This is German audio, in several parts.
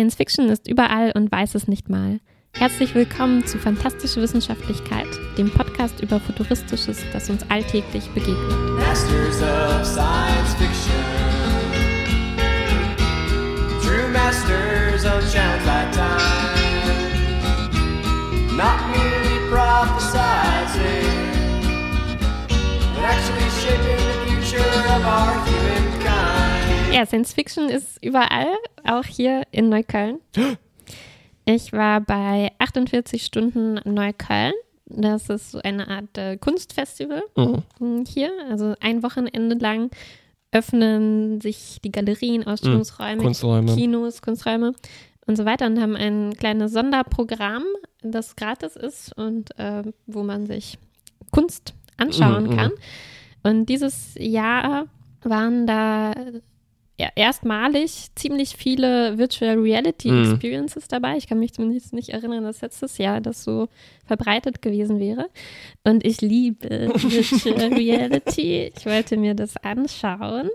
Science Fiction ist überall und weiß es nicht mal. Herzlich willkommen zu Fantastische Wissenschaftlichkeit, dem Podcast über Futuristisches, das uns alltäglich begegnet. Masters of Science Fiction. True masters unshackled by time. Not merely prophesizing, but actually shaping the future of our humankind. Ja, Science Fiction ist überall, auch hier in Neukölln. Ich war bei 48 Stunden Neukölln. Das ist so eine Art äh, Kunstfestival Mhm. hier. Also ein Wochenende lang öffnen sich die Galerien, Ausstellungsräume, Kunsträume. Kinos, Kunsträume und so weiter und haben ein kleines Sonderprogramm, das gratis ist und äh, wo man sich Kunst anschauen Mhm, mhm. kann. Und dieses Jahr waren da erstmalig ziemlich viele Virtual Reality Mhm. Experiences dabei. Ich kann mich zumindest nicht erinnern, dass letztes Jahr das so verbreitet gewesen wäre. Und ich liebe Virtual Reality. Ich wollte mir das anschauen.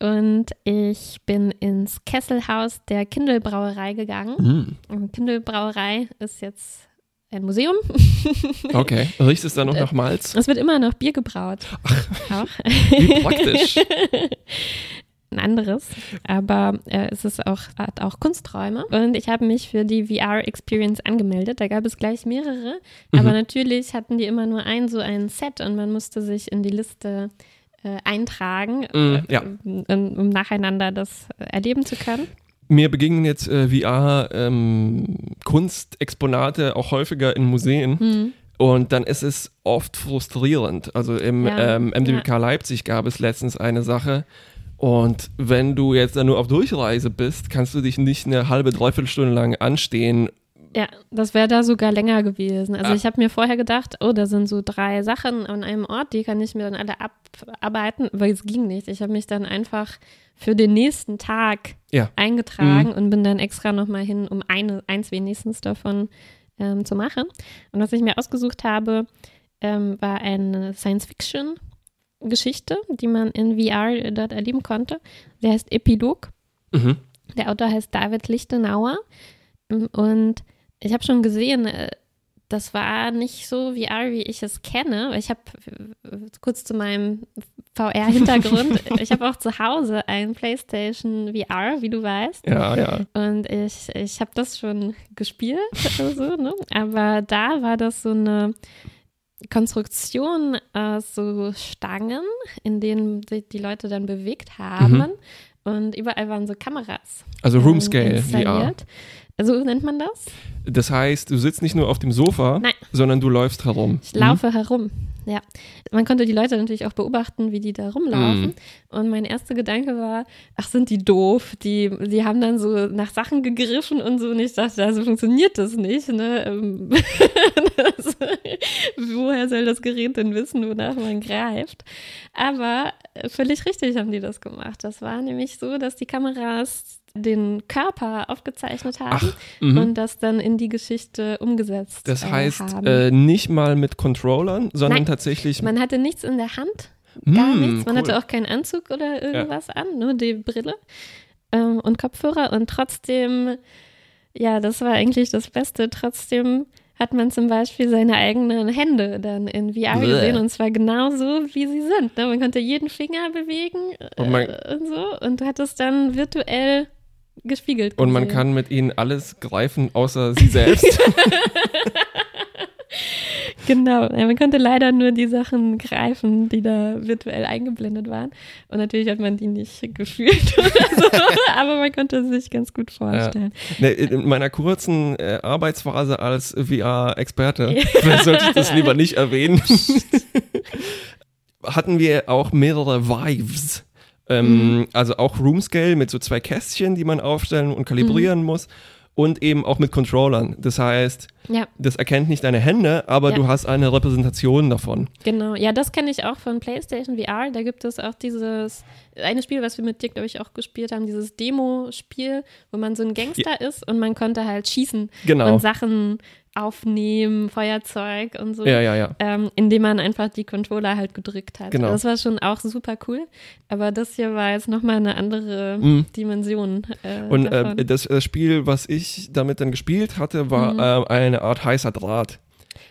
Und ich bin ins Kesselhaus der Kindle Brauerei gegangen. Mhm. Und Kindle Brauerei ist jetzt ein Museum. Okay. Riecht es da noch nach Malz? Es wird immer noch Bier gebraut. Auch. Wie praktisch. ein anderes, aber äh, es ist auch, hat auch Kunsträume. Und ich habe mich für die VR-Experience angemeldet. Da gab es gleich mehrere, aber natürlich hatten die immer nur ein so ein Set und man musste sich in die Liste äh, eintragen, Mm, ja. um, um nacheinander das äh, erleben zu können. Mir begegnen jetzt äh, VR-Kunstexponate auch häufiger in Museen. Hm. Und dann ist es oft frustrierend. Also im Ja, ähm, MDBK Leipzig gab es letztens eine Sache. Und wenn du jetzt dann nur auf Durchreise bist, kannst du dich nicht eine halbe, dreiviertel Stunde lang anstehen. Ja, das wäre da sogar länger gewesen. Also Ah. ich habe mir vorher gedacht, oh, da sind so drei Sachen an einem Ort, die kann ich mir dann alle abarbeiten, aber es ging nicht. Ich habe mich dann einfach für den nächsten Tag Ja. Mhm. eingetragen und bin dann extra nochmal hin, um eine, eins wenigstens davon ähm, zu machen. Und was ich mir ausgesucht habe, ähm, war eine Science-Fiction-Geschichte, die man in VR dort erleben konnte. Der heißt Epilog. Mhm. Der Autor heißt David Lichtenauer. Und ich habe schon gesehen, äh, das war nicht so VR, wie ich es kenne. Ich habe äh, kurz zu meinem VR-Hintergrund, ich habe auch zu Hause ein PlayStation VR, wie du weißt. Ja, ja. Und ich, ich habe das schon gespielt, so, ne? aber da war das so eine Konstruktion aus so Stangen, in denen sich die Leute dann bewegt haben. Und überall waren so Kameras. Also ähm, Room Scale VR. So nennt man das? Das heißt, du sitzt nicht nur auf dem Sofa, Nein. sondern du läufst herum. Ich laufe herum. Ja. Man konnte die Leute natürlich auch beobachten, wie die da rumlaufen. Mhm. Und mein erster Gedanke war, ach, sind die doof? Die, die haben dann so nach Sachen gegriffen und so. Und ich dachte, also funktioniert das nicht. Ne? Ähm, das, woher soll das Gerät denn wissen, wonach man greift? Aber völlig richtig haben die das gemacht. Das war nämlich so, dass die Kameras den Körper aufgezeichnet haben mhm. und das dann in die Geschichte umgesetzt Das äh, heißt, haben. äh, nicht mal mit Controllern, sondern Nein. tatsächlich. Man hatte nichts in der Hand, gar Mm, nichts. Man cool. hatte auch keinen Anzug oder irgendwas an, nur die Brille ähm, und Kopfhörer. Und trotzdem, ja, das war eigentlich das Beste. Trotzdem hat man zum Beispiel seine eigenen Hände dann in VR Bäh. gesehen und zwar genau so, wie sie sind. Ne? Man konnte jeden Finger bewegen äh, Und und so und du hattest dann virtuell gespiegelt. Und man kann mit ihnen alles greifen, außer sie selbst. Genau, ja, man konnte leider nur die Sachen greifen, die da virtuell eingeblendet waren. Und natürlich hat man die nicht gefühlt oder so, aber man konnte sich ganz gut vorstellen. Ne, in meiner kurzen äh, Arbeitsphase als VR-Experte, sollte ich das lieber nicht erwähnen, hatten wir auch mehrere Vives. Ähm, Also auch Roomscale mit so zwei Kästchen, die man aufstellen und kalibrieren muss. Und eben auch mit Controllern. Das heißt, Ja, das erkennt nicht deine Hände, aber Ja. du hast eine Repräsentation davon. genau. Ja, das kenne ich auch von PlayStation VR. Da gibt es auch dieses eine Spiel, was wir mit dir, glaube ich, auch gespielt haben, dieses Demo-Spiel, wo man so ein Gangster ist und man konnte halt schießen Genau. und Sachen aufnehmen, Feuerzeug und so. Ja, ja, ja. Ähm, indem man einfach die Controller halt gedrückt hat. Genau. Das war schon auch super cool. Aber das hier war jetzt nochmal eine andere Mhm. Dimension. Äh, Und äh, das, Spiel, was ich damit dann gespielt hatte, war Mhm. äh, eine Art heißer Draht.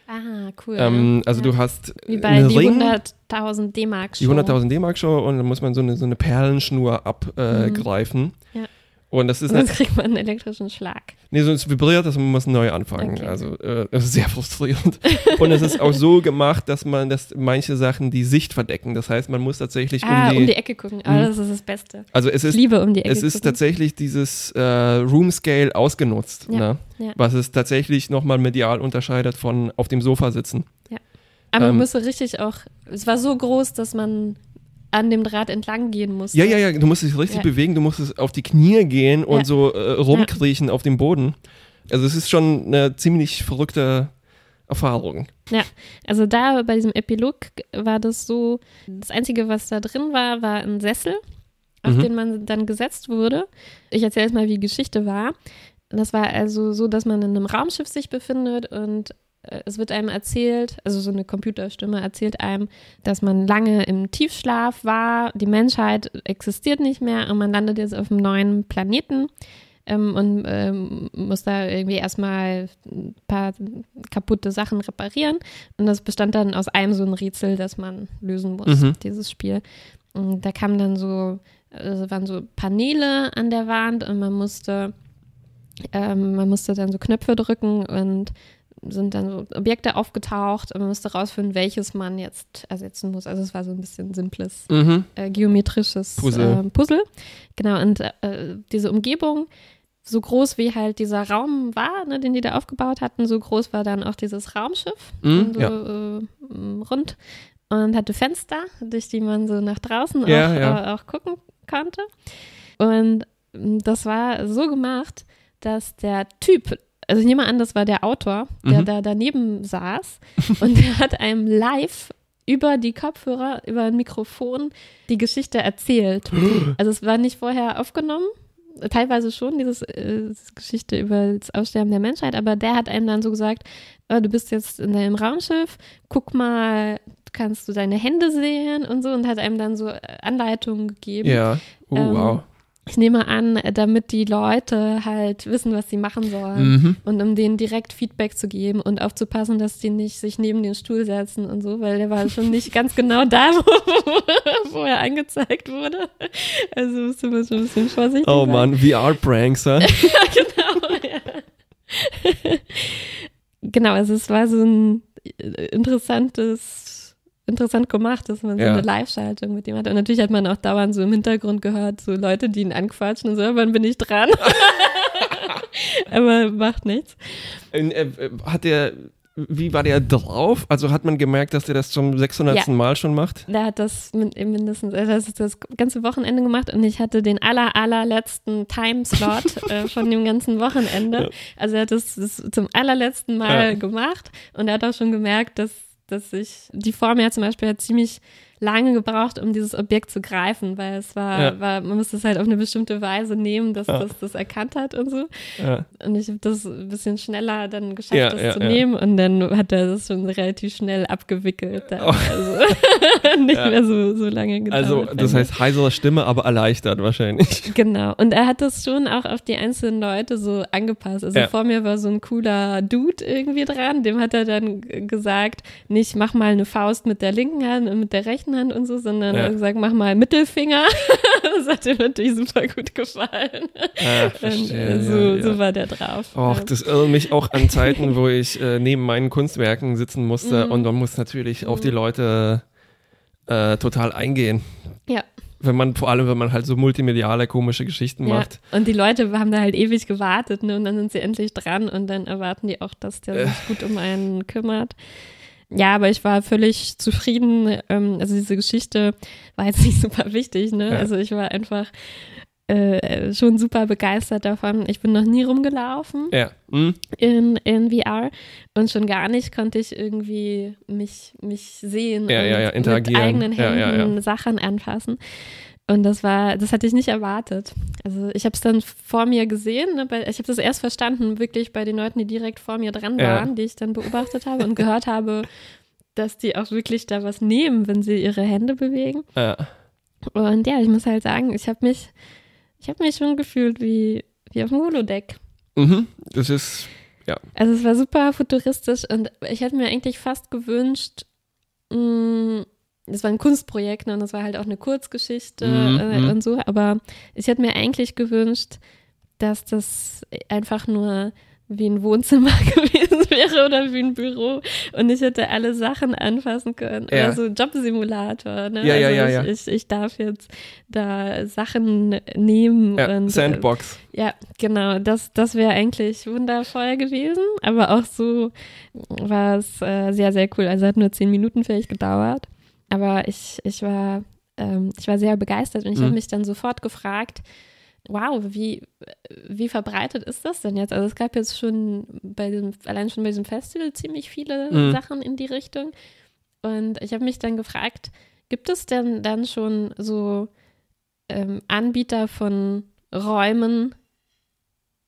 ah, cool. Ähm, also ja. du hast Wie bei die Ring, 100.000 D-Mark die 100.000 D-Mark-Show und dann muss man so eine, so eine Perlenschnur abgreifen. Mhm. Ja. Und das ist Und sonst kriegt man einen elektrischen Schlag. nee, so es vibriert, dass man muss neu anfangen. Okay. Also äh, das ist sehr frustrierend. und es ist auch so gemacht, dass man, dass manche Sachen die Sicht verdecken. Das heißt, man muss tatsächlich Ah, um die, um die Ecke gucken. Ah, Mhm. das ist das Beste. also es Ich ist liebe um die Ecke es ist gucken. tatsächlich dieses äh, Room Scale ausgenutzt, Ja, ne? ja. was es tatsächlich nochmal medial unterscheidet von auf dem Sofa sitzen. Aber man ähm, musste richtig auch, es war so groß, dass man an dem Draht entlang gehen musste. Ja, ja, ja, du musst dich richtig Ja. bewegen, du musst es auf die Knie gehen und Ja. so äh, rumkriechen auf dem Boden. Also es ist schon eine ziemlich verrückte Erfahrung. Ja, also da bei diesem Epilog war das so, das Einzige, was da drin war, war ein Sessel, auf Mhm. den man dann gesetzt wurde. Ich erzähle jetzt mal, wie die Geschichte war. Das war also so, dass man in einem Raumschiff sich befindet und es wird einem erzählt, also so eine Computerstimme erzählt einem, dass man lange im Tiefschlaf war, die Menschheit existiert nicht mehr und man landet jetzt auf einem neuen Planeten ähm, und ähm, muss da irgendwie erstmal ein paar kaputte Sachen reparieren. Und das bestand dann aus einem so ein Rätsel, das man lösen muss, Mhm. dieses Spiel. Und da kamen dann so, also waren so Paneele an der Wand und man musste, ähm, man musste dann so Knöpfe drücken und sind dann so Objekte aufgetaucht und man musste rausfinden, welches man jetzt ersetzen muss. Also es war so ein bisschen simples Mhm. äh, geometrisches Puzzle. Äh, Puzzle. Genau, und äh, diese Umgebung, so groß wie halt dieser Raum war, ne, den die da aufgebaut hatten, so groß war dann auch dieses Raumschiff, Mhm, so ja. äh, rund und hatte Fenster, durch die man so nach draußen Ja, auch, ja. Äh, auch gucken konnte. Und m, das war so gemacht, dass der Typ, also ich nehme an, das war der Autor, der Mhm. da daneben saß und der hat einem live über die Kopfhörer, über ein Mikrofon die Geschichte erzählt. Also es war nicht vorher aufgenommen, teilweise schon, äh, diese Geschichte über das Aussterben der Menschheit, aber der hat einem dann so gesagt, äh, du bist jetzt in deinem Raumschiff, guck mal, kannst du deine Hände sehen und so und hat einem dann so äh, Anleitungen gegeben. Ja. Oh, Ähm, wow. Ich nehme an, damit die Leute halt wissen, was sie machen sollen Mhm. und um denen direkt Feedback zu geben und aufzupassen, dass die nicht sich neben den Stuhl setzen und so, weil der war schon nicht ganz genau da, wo, wo er angezeigt wurde. Also musste man schon ein bisschen vorsichtig Oh sein. Mann, VR-Pranks, ja? genau, ja. genau, also es war so ein interessantes, interessant gemacht, dass man so Ja. eine Live-Schaltung mit ihm hatte. Und natürlich hat man auch dauernd so im Hintergrund gehört, so Leute, die ihn anquatschen und so, wann bin ich dran? Aber macht nichts. Äh, äh, hat der, wie war der drauf? Also hat man gemerkt, dass der das zum 600. Ja. Mal schon macht? Der hat das min- mindestens, also das, ist das ganze Wochenende gemacht und ich hatte den aller, allerletzten Timeslot äh, von dem ganzen Wochenende. Ja. Also er hat das, das zum allerletzten Mal gemacht und er hat auch schon gemerkt, dass, dass ich, die Form ja zum Beispiel hat ziemlich lange gebraucht, um dieses Objekt zu greifen, weil es war, Ja. war man musste es halt auf eine bestimmte Weise nehmen, dass Ja. das das erkannt hat und so. Ja. Und ich habe das ein bisschen schneller dann geschafft, das zu nehmen. Und dann hat er das schon relativ schnell abgewickelt. Oh. Also nicht mehr so, so lange gedauert. Also, das heißt heisere Stimme, aber erleichtert wahrscheinlich. Genau. Und er hat das schon auch auf die einzelnen Leute so angepasst. Also vor mir war so ein cooler Dude irgendwie dran. Dem hat er dann gesagt, nicht mach mal eine Faust mit der linken Hand und mit der rechten Hand und so, sondern Ja. gesagt, mach mal Mittelfinger. das hat ihm natürlich super gut gefallen. Ah, Und, verstehe. äh, so, ja, ja. so war der drauf. Och, Ja. das erinnert mich auch an Zeiten, wo ich äh, neben meinen Kunstwerken sitzen musste Mhm. und man muss natürlich auf die Leute äh, total eingehen. ja. Wenn man, vor allem, wenn man halt so multimediale, komische Geschichten Ja, macht. und die Leute haben da halt ewig gewartet, ne? Und dann sind sie endlich dran und dann erwarten die auch, dass der Äh. sich gut um einen kümmert. Ja, aber ich war völlig zufrieden. Ähm, also diese Geschichte war jetzt nicht super wichtig, ne? Ja. Also ich war einfach äh, schon super begeistert davon. Ich bin noch nie rumgelaufen Ja. Hm? in, in VR und schon gar nicht konnte ich irgendwie mich, mich sehen Ja, und ja, mit eigenen Händen. Sachen anfassen. Und das war, das hatte ich nicht erwartet. Also ich habe es dann vor mir gesehen, ne, bei, ich habe das erst verstanden, wirklich bei den Leuten, die direkt vor mir dran Ja. waren, die ich dann beobachtet habe und gehört habe, dass die auch wirklich da was nehmen, wenn sie ihre Hände bewegen. Ja. Und ja, ich muss halt sagen, ich habe mich, ich habe mich schon gefühlt wie, wie auf dem Holodeck. Mhm. Das ist, Also es war super futuristisch und ich hätte mir eigentlich fast gewünscht, mh, das war ein Kunstprojekt ne, und das war halt auch eine Kurzgeschichte Mhm, äh, mhm. und so, aber ich hätte mir eigentlich gewünscht, dass das einfach nur wie ein Wohnzimmer gewesen wäre oder wie ein Büro und ich hätte alle Sachen anfassen können. Ja. Oder so ein Jobsimulator. Ne? Ja, ja, also ja, ich, ja. Ich, ich darf jetzt da Sachen nehmen ja, und äh, Sandbox. ja, genau. Das, das wäre eigentlich wundervoll gewesen. Aber auch so war es äh, sehr, sehr cool. Also hat nur zehn Minuten vielleicht gedauert. Aber ich, ich, war, ähm, ich war sehr begeistert und ich Mhm. habe mich dann sofort gefragt, wow, wie, wie verbreitet ist das denn jetzt? Also es gab jetzt schon bei diesem, allein schon bei diesem Festival ziemlich viele Mhm. Sachen in die Richtung. Und ich habe mich dann gefragt, gibt es denn dann schon so ähm, Anbieter von Räumen,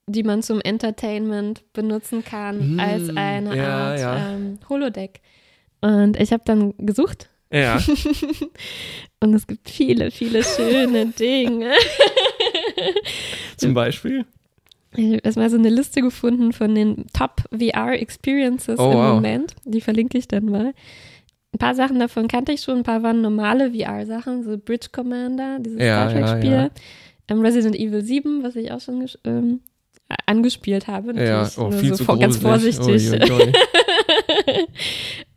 die man zum Entertainment benutzen kann, Hm, als eine ja, Art ja. Ähm, Holodeck? Und ich habe dann gesucht Ja. und es gibt viele, viele schöne Dinge. Zum Beispiel. Ich habe erstmal so eine Liste gefunden von den Top VR-Experiences Oh, im wow. Moment. Die verlinke ich dann mal. Ein paar Sachen davon kannte ich schon, ein paar waren normale VR-Sachen, so Bridge Commander, dieses Ja, Star ja, Trek-Spiel. ja. Ähm, Resident Evil 7, was ich auch schon ähm, angespielt habe. Ja, natürlich oh, nur viel so zu vor, ganz vorsichtig. Ui.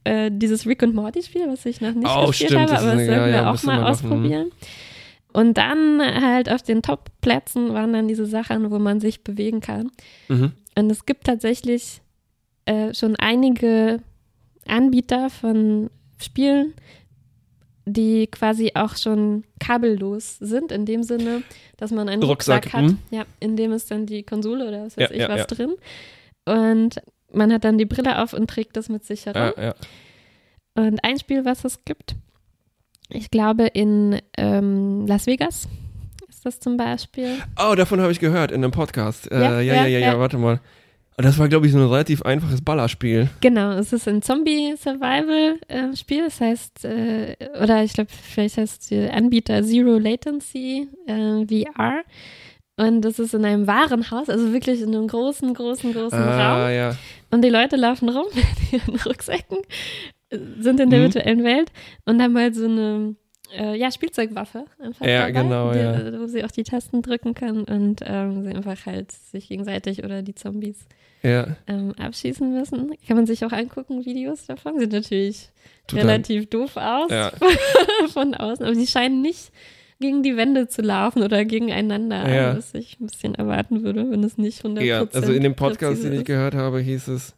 Äh, dieses Rick und Morty-Spiel, was ich noch nicht Oh, gespielt stimmt, habe, aber das sollten ja, wir ja, auch mal wir machen. ausprobieren. Und dann halt auf den Top-Plätzen waren dann diese Sachen, wo man sich bewegen kann. Mhm. Und es gibt tatsächlich äh, schon einige Anbieter von Spielen, die quasi auch schon kabellos sind, in dem Sinne, dass man einen Rucksack, Rucksack, hat, hm? ja, in dem ist dann die Konsole oder was weiß Ja, ich ja, was ja. drin. Und man hat dann die Brille auf und trägt das mit sich herum. Ja, ja. Und ein Spiel, was es gibt, ich glaube in ähm, Las Vegas ist das zum Beispiel. Oh, davon habe ich gehört in einem Podcast. Äh, ja, Ja, ja, ja, warte mal. Und Das war, glaube ich, so ein relativ einfaches Ballerspiel. Genau, es ist ein Zombie-Survival-Spiel. das heißt, äh, oder ich glaube, vielleicht heißt der Anbieter Zero Latency äh, VR. Und das ist in einem Warenhaus, also wirklich in einem großen, großen, großen Ah, Raum. ja. Und die Leute laufen rum mit ihren Rucksäcken, sind in der Mhm. virtuellen Welt und haben halt so eine äh, ja, Spielzeugwaffe einfach Ja, dabei, genau, die, ja. wo sie auch die Tasten drücken kann und ähm, sie einfach halt sich gegenseitig oder die Zombies Ja. ähm, abschießen müssen. Kann man sich auch angucken, Videos davon. Sieht natürlich Total. relativ doof aus Ja. von außen, aber sie scheinen nicht gegen die Wände zu laufen oder gegeneinander, Ja. was ich ein bisschen erwarten würde, wenn es nicht 100% Ja, also in dem Podcast, den ich gehört habe, hieß es,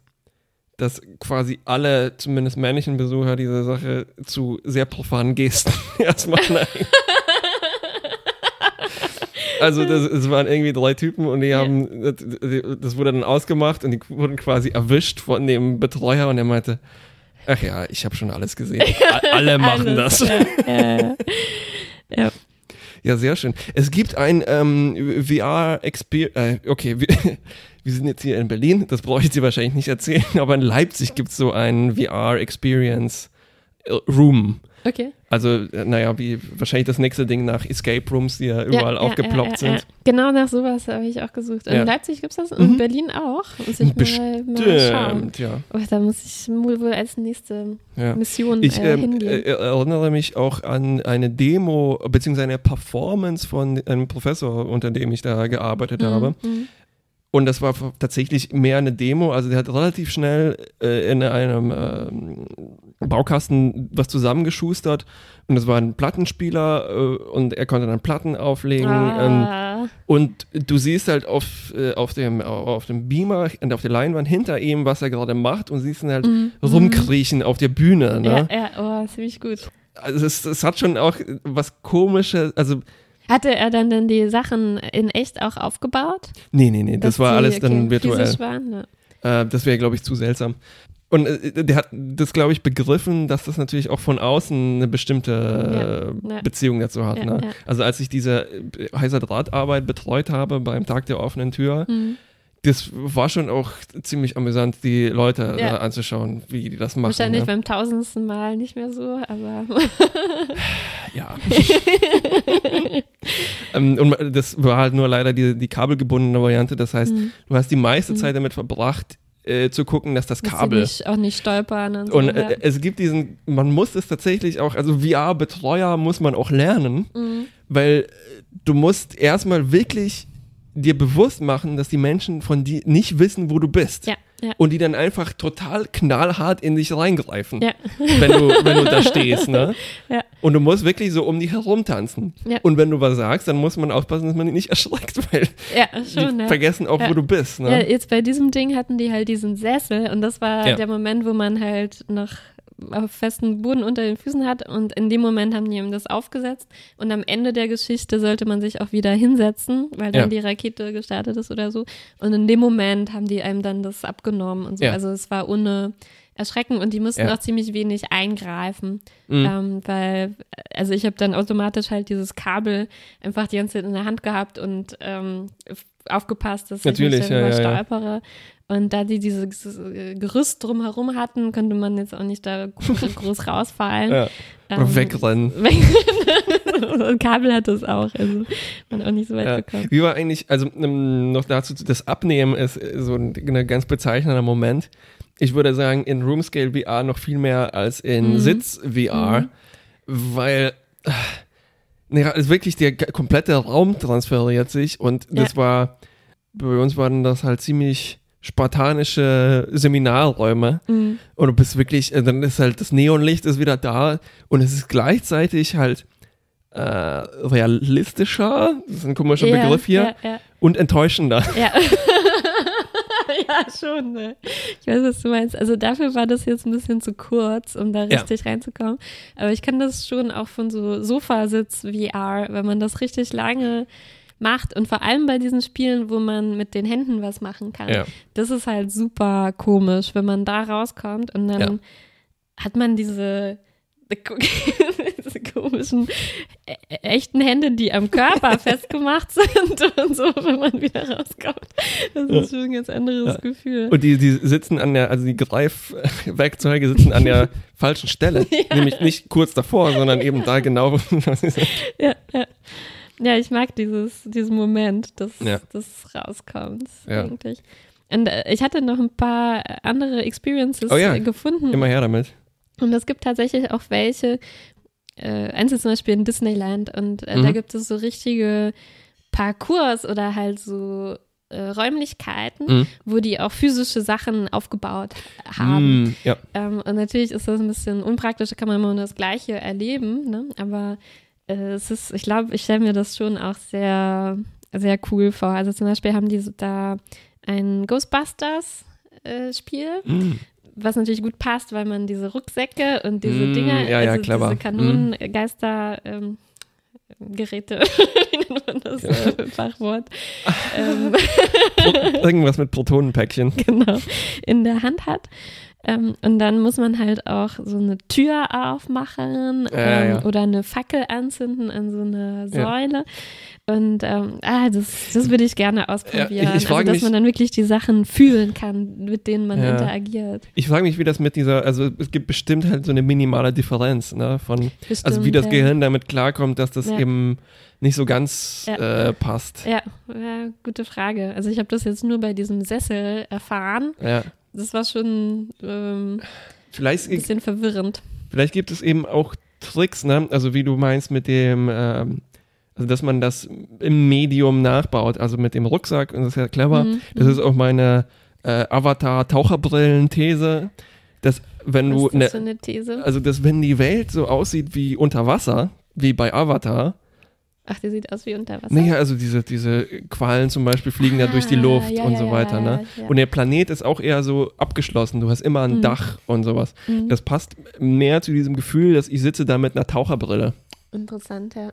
dass quasi alle, zumindest männlichen Besucher dieser Sache zu sehr profanen Gesten erstmal neigen. Also das, es waren irgendwie drei Typen und die haben, das, das wurde dann ausgemacht und die wurden quasi erwischt von dem Betreuer und er meinte, ach ja, ich habe schon alles gesehen. Alle machen Alles, das. Ja, ja, ja. Ja. Sehr schön. Es gibt ein ähm, VR-Experience, äh, okay, wir, wir sind jetzt hier in Berlin, das brauche ich dir wahrscheinlich nicht erzählen, aber in Leipzig gibt es so einen VR-Experience äh. Okay. Also, äh, naja, wie wahrscheinlich das nächste Ding nach Escape Rooms, die ja überall ja, aufgeploppt ja, ja, sind. Genau nach sowas habe ich auch gesucht. In. Leipzig gibt es das, in Mhm. Berlin auch. Muss ich mal, mal schauen. Stimmt, ja. Oh, da muss ich wohl als nächste. Mission Ich äh, ähm, hingehen. äh, erinnere mich auch an eine Demo beziehungsweise eine Performance von einem Professor, unter dem ich da gearbeitet habe. Mhm. Und das war tatsächlich mehr eine Demo. Also der hat relativ schnell äh, in einem ähm, Baukasten was zusammengeschustert. Und das war ein Plattenspieler äh, und er konnte dann Platten auflegen. Ähm, Ah, und du siehst halt auf, äh, auf, dem, auf dem Beamer und auf der Leinwand hinter ihm, was er gerade macht und siehst ihn halt Mhm. rumkriechen auf der Bühne. Ne? ja, ja, oh, ziemlich gut. Also es, es hat schon auch was komisches, also Hatte er dann denn die Sachen in echt auch aufgebaut? nee, nee, nee, das war alles dann okay, virtuell. waren? Ja. Äh, das wäre, glaube ich, zu seltsam. Und äh, der hat das, glaube ich, begriffen, dass das natürlich auch von außen eine bestimmte Ja, ja. Beziehung dazu hat. Ja, ne? ja. Also als ich diese äh, heißer Drahtarbeit betreut habe beim Tag der offenen Tür, Mhm. das war schon auch ziemlich amüsant, die Leute äh, anzuschauen, wie die das machen. Wahrscheinlich ne? beim tausendsten Mal nicht mehr so, aber Ja. ähm, und das war halt nur leider die, die kabelgebundene Variante. Das heißt, Mhm. du hast die meiste Zeit damit verbracht, äh, zu gucken, dass das Kabel. nicht, auch nicht stolpern und so. Und ja. äh, es gibt diesen, man muss es tatsächlich auch, also VR-Betreuer muss man auch lernen, Mhm. weil äh, du musst erstmal wirklich dir bewusst machen, dass die Menschen von dir nicht wissen, wo du bist. ja, ja. Und die dann einfach total knallhart in dich reingreifen, Ja. wenn, du, wenn du da stehst. Ne? Ja. Und du musst wirklich so um die herum tanzen. Ja. Und wenn du was sagst, dann muss man aufpassen, dass man die nicht erschreckt, weil ja, die schon. Ja. vergessen auch, Ja. wo du bist. Ja, Ne? jetzt bei diesem Ding hatten die halt diesen Sessel und das war Ja. der Moment, wo man halt noch festen Boden unter den Füßen hat und in dem Moment haben die ihm das aufgesetzt und am Ende der Geschichte sollte man sich auch wieder hinsetzen, weil dann Ja. die Rakete gestartet ist oder so und in dem Moment haben die einem dann das abgenommen und so. Ja. Also es war ohne Erschrecken und die mussten Ja. auch ziemlich wenig eingreifen, Mhm. ähm, weil, also ich habe dann automatisch halt dieses Kabel einfach die ganze Zeit in der Hand gehabt und ähm, aufgepasst, dass Natürlich, ich nicht ja, ja, ja. stolpere. Und da die dieses äh, Gerüst drumherum hatten, konnte man jetzt auch nicht da gro- groß rausfallen. Ja. Ähm, wegrennen. Weg- und Kabel hat das auch, also man auch nicht so weit Ja. gekommen. Wie war eigentlich, also ähm, noch dazu, das Abnehmen ist äh, so ein, ein ganz bezeichnender Moment. Ich würde sagen, in Roomscale VR noch viel mehr als in Mhm. Sitz-VR, weil äh, ne, also wirklich der komplette Raum transferiert sich und das Ja. war, bei uns waren das halt ziemlich spartanische Seminarräume Mhm. und du bist wirklich, äh, dann ist halt das Neonlicht ist wieder da und es ist gleichzeitig halt äh, realistischer, das ist ein komischer Ja, Begriff hier, ja. und enttäuschender. Ja. ja, schon. Ne? Ich weiß, was du meinst. Also dafür war das jetzt ein bisschen zu kurz, um da Ja. richtig reinzukommen. Aber ich kann das schon auch von so Sofasitz-VR, wenn man das richtig lange macht und vor allem bei diesen Spielen, wo man mit den Händen was machen kann. Ja. Das ist halt super komisch, wenn man da rauskommt und dann Ja. hat man diese komischen e echten Hände, die am Körper festgemacht sind und so, wenn man wieder rauskommt. Das ist schon ein ganz anderes Ja. Gefühl. Und die, die sitzen an der, also die Greifwerkzeuge sitzen an der falschen Stelle. Nämlich nicht kurz davor, sondern eben da genau. ja, ja. ja, ich mag dieses, diesen Moment, dass Ja. das rauskommt, Ja. eigentlich. Und äh, ich hatte noch ein paar andere Experiences Oh ja, äh, gefunden. Immer her damit. Und es gibt tatsächlich auch welche, äh, eins ist zum Beispiel in Disneyland und äh, da Mhm. gibt es so richtige Parcours oder halt so äh, Räumlichkeiten, Mhm. wo die auch physische Sachen aufgebaut haben. Mm, ja. Ähm, und natürlich ist das ein bisschen unpraktisch, da kann man immer nur das Gleiche erleben, ne? aber äh, es ist, ich glaube, ich stelle mir das schon auch sehr, sehr cool vor. Also zum Beispiel haben die so da ein Ghostbusters-Spiel Mm. Was natürlich gut passt, weil man diese Rucksäcke und diese Mm, ja, Dinger, ja, also clever. diese Kanonengeister, ähm, Geräte, wie nennt man das äh, Fachwort, ähm, Irgendwas mit Protonenpäckchen. genau, in der Hand hat. Ähm, und dann muss man halt auch so eine Tür aufmachen Ja, ja, ähm, ja. oder eine Fackel anzünden an so eine Ja. Säule. Und ähm, ah, das, das würde ich gerne ausprobieren. Ja, ich- ich also, dass mich- man dann wirklich die Sachen fühlen kann, mit denen man Ja. interagiert. Ich frage mich, wie das mit dieser, also es gibt bestimmt halt so eine minimale Differenz, ne? Von, Bestimmt, also wie das ja. Gehirn damit klarkommt, dass das Ja. eben nicht so ganz Ja. äh, passt. Ja, ja, gute Frage. Also ich habe das jetzt nur bei diesem Sessel erfahren. Ja. Das war schon ähm, Vielleicht, ein bisschen verwirrend. vielleicht gibt es eben auch Tricks, ne? Also wie du meinst mit dem, ähm, also dass man das im Medium nachbaut, also mit dem Rucksack, und das ist ja clever. Mhm, Das ist auch meine äh, Avatar-Taucherbrillen-These, dass wenn Was du, ist das ne, These? also dass wenn die Welt so aussieht wie unter Wasser, wie bei Avatar, Ach, die sieht aus wie unter Wasser. naja, also diese, diese Qualen zum Beispiel fliegen ja durch die Ah, Luft ja, und ja, so weiter, ne? ja, ja. Und der Planet ist auch eher so abgeschlossen, du hast immer ein Mhm. Dach und sowas. Mhm. Das passt mehr zu diesem Gefühl, dass ich sitze da mit einer Taucherbrille. Interessant, ja.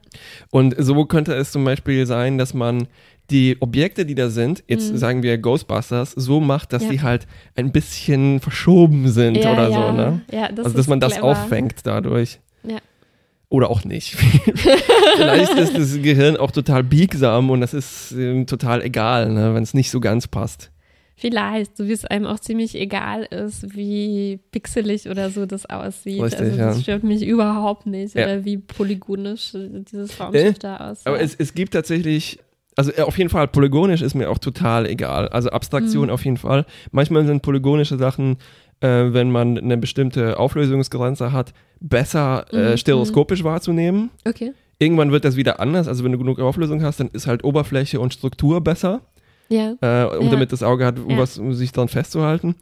Und so könnte es zum Beispiel sein, dass man die Objekte, die da sind, jetzt sagen wir Ghostbusters, so macht, dass Mhm. Ja. sie halt ein bisschen verschoben sind Ja, oder so, ne? Ja, das also, dass man das clever. auffängt dadurch. Ja. Oder auch nicht. Vielleicht ist das Gehirn auch total biegsam und das ist ähm, total egal, ne, wenn es nicht so ganz passt. Vielleicht, so wie es einem auch ziemlich egal ist, wie pixelig oder so das aussieht. Richtig, also das ja. stört mich überhaupt nicht. Ja. Oder wie polygonisch äh, dieses Raumschiff da aussieht. Aber es, es gibt tatsächlich, also äh, auf jeden Fall, polygonisch ist mir auch total egal. Also Abstraktion Mhm. auf jeden Fall. Manchmal sind polygonische Sachen, äh, wenn man eine bestimmte Auflösungsgrenze hat, besser äh, Mhm, stereoskopisch wahrzunehmen. okay. Irgendwann wird das wieder anders. Also wenn du genug Auflösung hast, dann ist halt Oberfläche und Struktur besser. Ja. äh, um Ja. damit das Auge hat, um Ja. was um sich dran festzuhalten.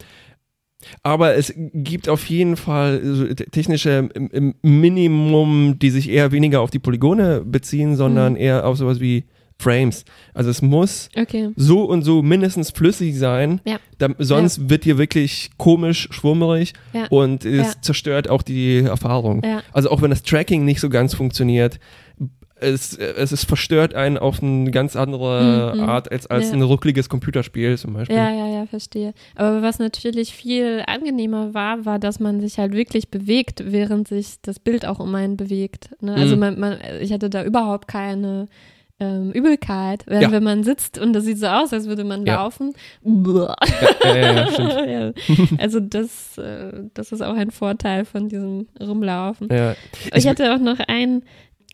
Aber es gibt auf jeden Fall so technische im- im Minimum, die sich eher weniger auf die Polygone beziehen, sondern Mhm. eher auf sowas wie Frames. Also es muss Okay. so und so mindestens flüssig sein, Ja. da, sonst wird dir wirklich komisch, schwummerig Ja. und es Ja. zerstört auch die Erfahrung. Ja. Also auch wenn das Tracking nicht so ganz funktioniert, es, es ist verstört einen auf eine ganz andere Mhm. Art als, als Ja. ein ruckliges Computerspiel zum Beispiel. Ja, ja, ja, verstehe. Aber was natürlich viel angenehmer war, war, dass man sich halt wirklich bewegt, während sich das Bild auch um einen bewegt. Ne? Also Mhm. man, man, ich hatte da überhaupt keine ähm, Übelkeit. Während Ja. wenn man sitzt und das sieht so aus, als würde man Ja. laufen. Ja, ja. Also das, äh, das ist auch ein Vorteil von diesem Rumlaufen. Ja. Ich hatte auch noch ein,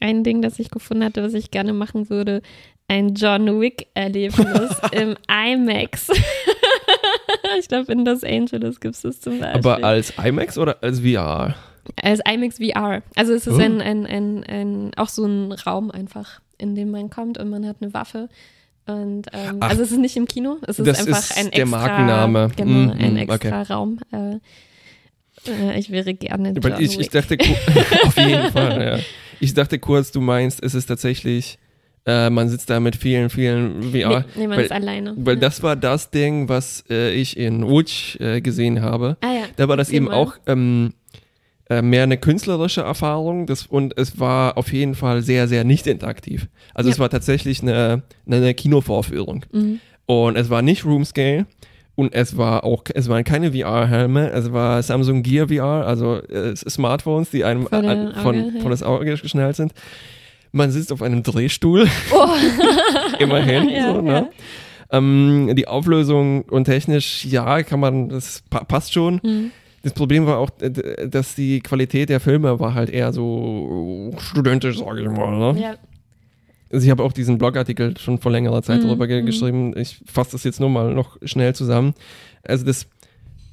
ein Ding, das ich gefunden hatte, was ich gerne machen würde. Ein John Wick-Erlebnis im IMAX. ich glaube, in Los Angeles gibt es das zum Beispiel. Aber als IMAX oder als VR? Als IMAX VR. Also es ist Oh. ein, ein, ein, ein, auch so ein Raum einfach, in dem man kommt und man hat eine Waffe. Und ähm, Ach. also es ist nicht im Kino, es ist einfach ist ein der extra, Markenname. Genau, Mhm, ein okay. extra Raum. Äh, äh, ich wäre gerne John ich, ich dachte, auf jeden Fall, ja. Ich dachte kurz, du meinst, es ist tatsächlich, äh, man sitzt da mit vielen, vielen VR. nee, nee, man weil, ist alleine. weil Ja. das war das Ding, was äh, ich in Łódź äh, gesehen habe. ah, ja. Da war das Erzähl eben mal. auch ähm, äh, mehr eine künstlerische Erfahrung das, und es war auf jeden Fall sehr, sehr nicht interaktiv. Also es Ja. war tatsächlich eine, eine Kinovorführung. Mhm. Und es war nicht Room Scale und es war auch, es waren keine VR-Helme, es war Samsung Gear VR, also äh, Smartphones, die einem Vor an, dem von, Auge, von das Auge geschnallt sind. Man sitzt auf einem Drehstuhl, immerhin, Oh. Ja, so, ne? ja. Ähm, die Auflösung und technisch, ja, kann man, das pa passt schon. Mhm. Das Problem war auch, äh, dass die Qualität der Filme war halt eher so studentisch, sage ich mal. Ne? Ja. Also ich habe auch diesen Blogartikel schon vor längerer Zeit Mhm, darüber ge mhm. geschrieben. Ich fasse das jetzt nur mal noch schnell zusammen. Also das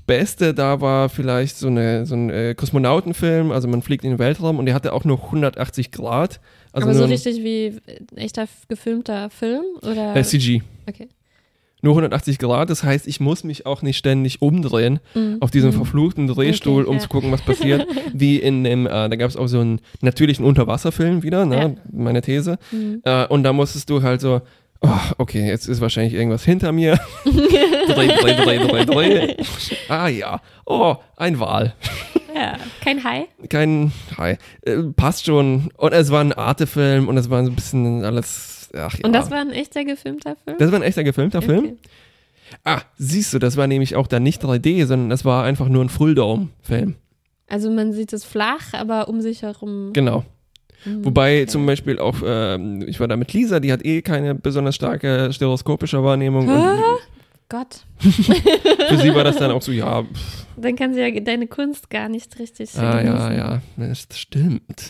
Beste da war vielleicht so, eine, so ein äh, Kosmonautenfilm, also man fliegt in den Weltraum und der hatte auch nur 180 Grad. Also Aber so richtig wie ein echter gefilmter Film? Oder? äh, CG. okay. Nur 180 Grad, das heißt, ich muss mich auch nicht ständig umdrehen Mhm. auf diesem Mhm. verfluchten Drehstuhl, Okay, um ja. zu gucken, was passiert. Wie in dem, äh, da gab es auch so einen natürlichen Unterwasserfilm wieder, ne? Ja. meine These. Mhm. Äh, und da musstest du halt so, oh, okay, jetzt ist wahrscheinlich irgendwas hinter mir. dreh, dreh, dreh, dreh, dreh. Ah ja, oh, ein Wal. Ja, kein Hai? Kein Hi. Äh, passt schon. Und es war ein Artefilm und es war so ein bisschen alles, ach ja. Und das war ein echter gefilmter Film? das war ein echter gefilmter Film. Okay. Ah, siehst du, das war nämlich auch dann nicht 3D, sondern das war einfach nur ein Full-Dome-Film. Also man sieht es flach, aber um sich herum. Genau. Mhm. Wobei Okay. zum Beispiel auch, ähm, ich war da mit Lisa, die hat eh keine besonders starke stereoskopische Wahrnehmung. Und Gott, für sie war das dann auch so, ja, pff, dann kann sie ja deine Kunst gar nicht richtig ah, ja, ja, das stimmt.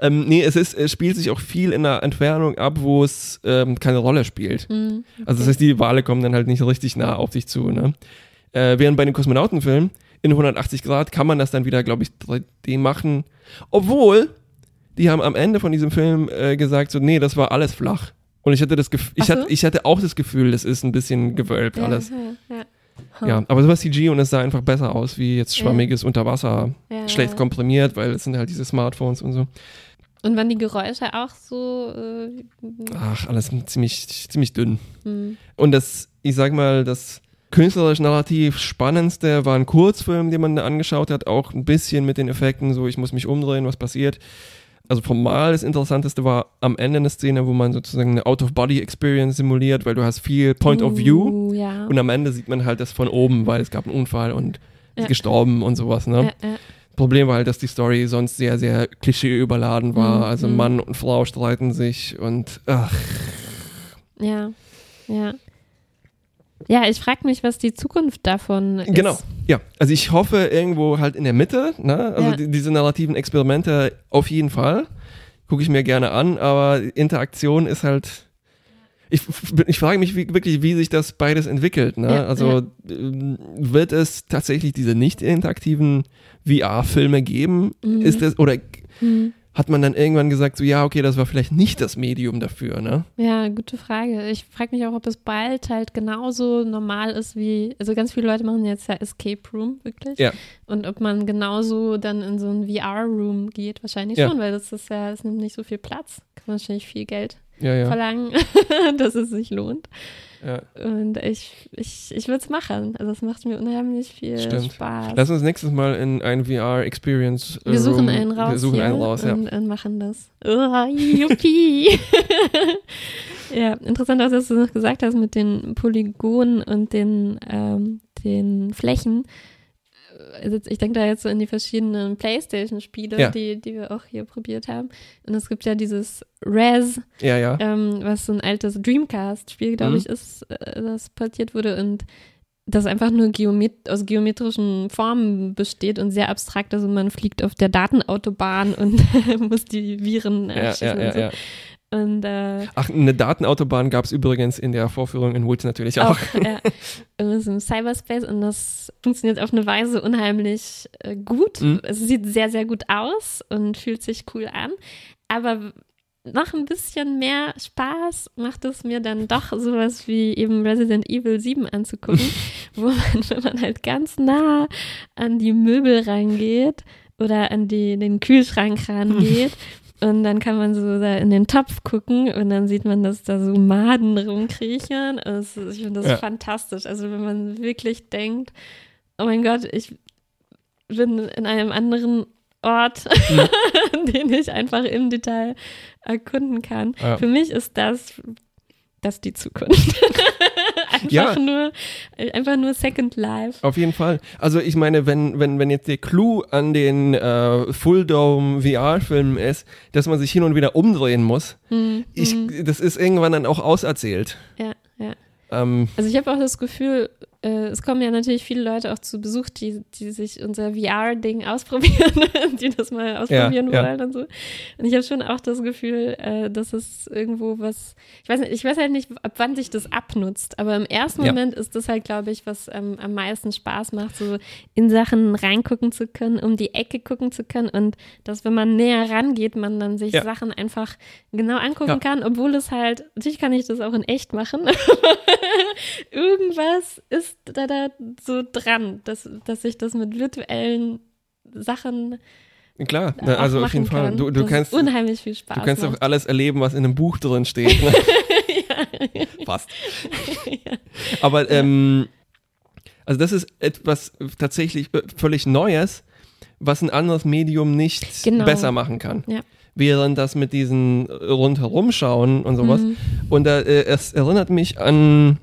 Ähm, nee, es, ist, es spielt sich auch viel in der Entfernung ab, wo es ähm, keine Rolle spielt. Mhm. Also das heißt, die Wale kommen dann halt nicht richtig nah auf dich zu. Ne? Äh, während bei den Kosmonautenfilmen in 180 Grad kann man das dann wieder, glaube ich, 3D machen. Obwohl, die haben am Ende von diesem Film äh, gesagt, so, nee, das war alles flach. Und ich hatte das Gefühl, ich, so? hatte, ich hatte auch das Gefühl, das ist ein bisschen gewölbt Ja, alles. Ja, ja. Huh. Ja, aber es war CG und es sah einfach besser aus, wie jetzt schwammiges Unterwasser, schlecht komprimiert, weil es sind halt diese Smartphones und so. Und waren die Geräusche auch so. Äh, Ach, alles ziemlich, ziemlich dünn. hm. Und das, ich sag mal, das künstlerisch narrativ spannendste war ein Kurzfilm, den man da angeschaut hat, auch ein bisschen mit den Effekten, so ich muss mich umdrehen, was passiert. Also formal das Interessanteste war am Ende eine Szene, wo man sozusagen eine Out-of-Body-Experience simuliert, weil du hast viel Point of View Uh, ja. und am Ende sieht man halt das von oben, weil es gab einen Unfall und ist Ja. gestorben und sowas, ne? ja, ja. Problem war halt, dass die Story sonst sehr, sehr klischee überladen war. Mhm, Also mhm. Mann und Frau streiten sich und ach, Ja, ja. Ja, ich frage mich, was die Zukunft davon ist. Genau. Ja, also ich hoffe irgendwo halt in der Mitte, ne? Also Ja. die, diese narrativen Experimente auf jeden Fall. Gucke ich mir gerne an, aber Interaktion ist halt. Ich, ich frage mich wie, wirklich, wie sich das beides entwickelt. Ne? Ja, also ja. ähm, wird es tatsächlich diese nicht interaktiven VR-Filme geben? Mhm. Ist das oder Hm. Hat man dann irgendwann gesagt, so ja, okay, das war vielleicht nicht das Medium dafür, ne? Ja, gute Frage. Ich frage mich auch, ob es bald halt genauso normal ist wie, also ganz viele Leute machen jetzt ja Escape Room, wirklich. Ja. Und ob man genauso dann in so ein VR-Room geht, wahrscheinlich Ja. schon, weil das ist ja, es nimmt nicht so viel Platz. Kann man wahrscheinlich viel Geld Ja, ja. verlangen, dass es sich lohnt. ja. Und ich, ich, ich würde es machen. Also es macht mir unheimlich viel Stimmt. Spaß. Lass uns nächstes Mal in ein VR-Experience. äh, wir suchen Room- einen raus Wir suchen einen raus, ja. und, und machen das. Oh, juppie. ja, interessant, was du noch gesagt hast mit den Polygonen und den, ähm, den Flächen. Ich denke da jetzt so in die verschiedenen Playstation-Spiele, Ja. die, die wir auch hier probiert haben. Und es gibt ja dieses Res, Ja, ja. ähm, was so ein altes Dreamcast-Spiel, glaube Mhm. ich, ist, äh, das portiert wurde und das einfach nur geomet aus geometrischen Formen besteht und sehr abstrakt. Also man fliegt auf der Datenautobahn und muss die Viren Ja, erschießen ja, ja, und so. Und äh, Ach, eine Datenautobahn gab es übrigens in der Vorführung in Woods natürlich auch. auch ja, ist im Cyberspace und das funktioniert auf eine Weise unheimlich äh, gut. Mhm. Es sieht sehr, sehr gut aus und fühlt sich cool an. Aber noch ein bisschen mehr Spaß macht es mir dann doch sowas wie eben Resident Evil 7 anzugucken, wo man, wenn man halt ganz nah an die Möbel rangeht oder an die, den Kühlschrank rangeht und dann kann man so da in den Topf gucken und dann sieht man, dass da so Maden rumkriechen. Ich finde das Ja. fantastisch. Also wenn man wirklich denkt, oh mein Gott, ich bin in einem anderen Ort, den ich einfach im Detail erkunden kann. Ja. Für mich ist das, das die Zukunft. einfach Ja. nur, einfach nur Second Life. Auf jeden Fall. Also ich meine, wenn, wenn, wenn jetzt der Clou an den äh, Full Dome VR-Filmen ist, dass man sich hin und wieder umdrehen muss, Hm, ich, hm. das ist irgendwann dann auch auserzählt. Ja, ja. Ähm, Also ich habe auch das Gefühl, äh, es kommen ja natürlich viele Leute auch zu Besuch, die, die sich unser VR-Ding ausprobieren, die das mal ausprobieren ja. wollen und so. Und ich habe schon auch das Gefühl, äh, dass es irgendwo was, ich weiß nicht, ich weiß halt nicht, ab wann sich das abnutzt, aber im ersten Ja. Moment ist das halt, glaube ich, was ähm, am meisten Spaß macht, so in Sachen reingucken zu können, um die Ecke gucken zu können und dass, wenn man näher rangeht, man dann sich Ja. Sachen einfach genau angucken Ja. kann, obwohl es halt, natürlich kann ich das auch in echt machen, irgendwas ist da, da so dran, dass, dass ich das mit virtuellen Sachen klar, auch ne, also auf jeden Fall. kann. Du, du kannst, unheimlich viel Spaß du kannst auch macht. alles erleben, was in einem Buch drin steht. Ne? Fast. Aber ähm, also das ist etwas tatsächlich völlig Neues, was ein anderes Medium nicht Genau. besser machen kann. Ja. Während das mit diesen rundherumschauen und sowas. Mhm. Und da, äh, es erinnert mich an,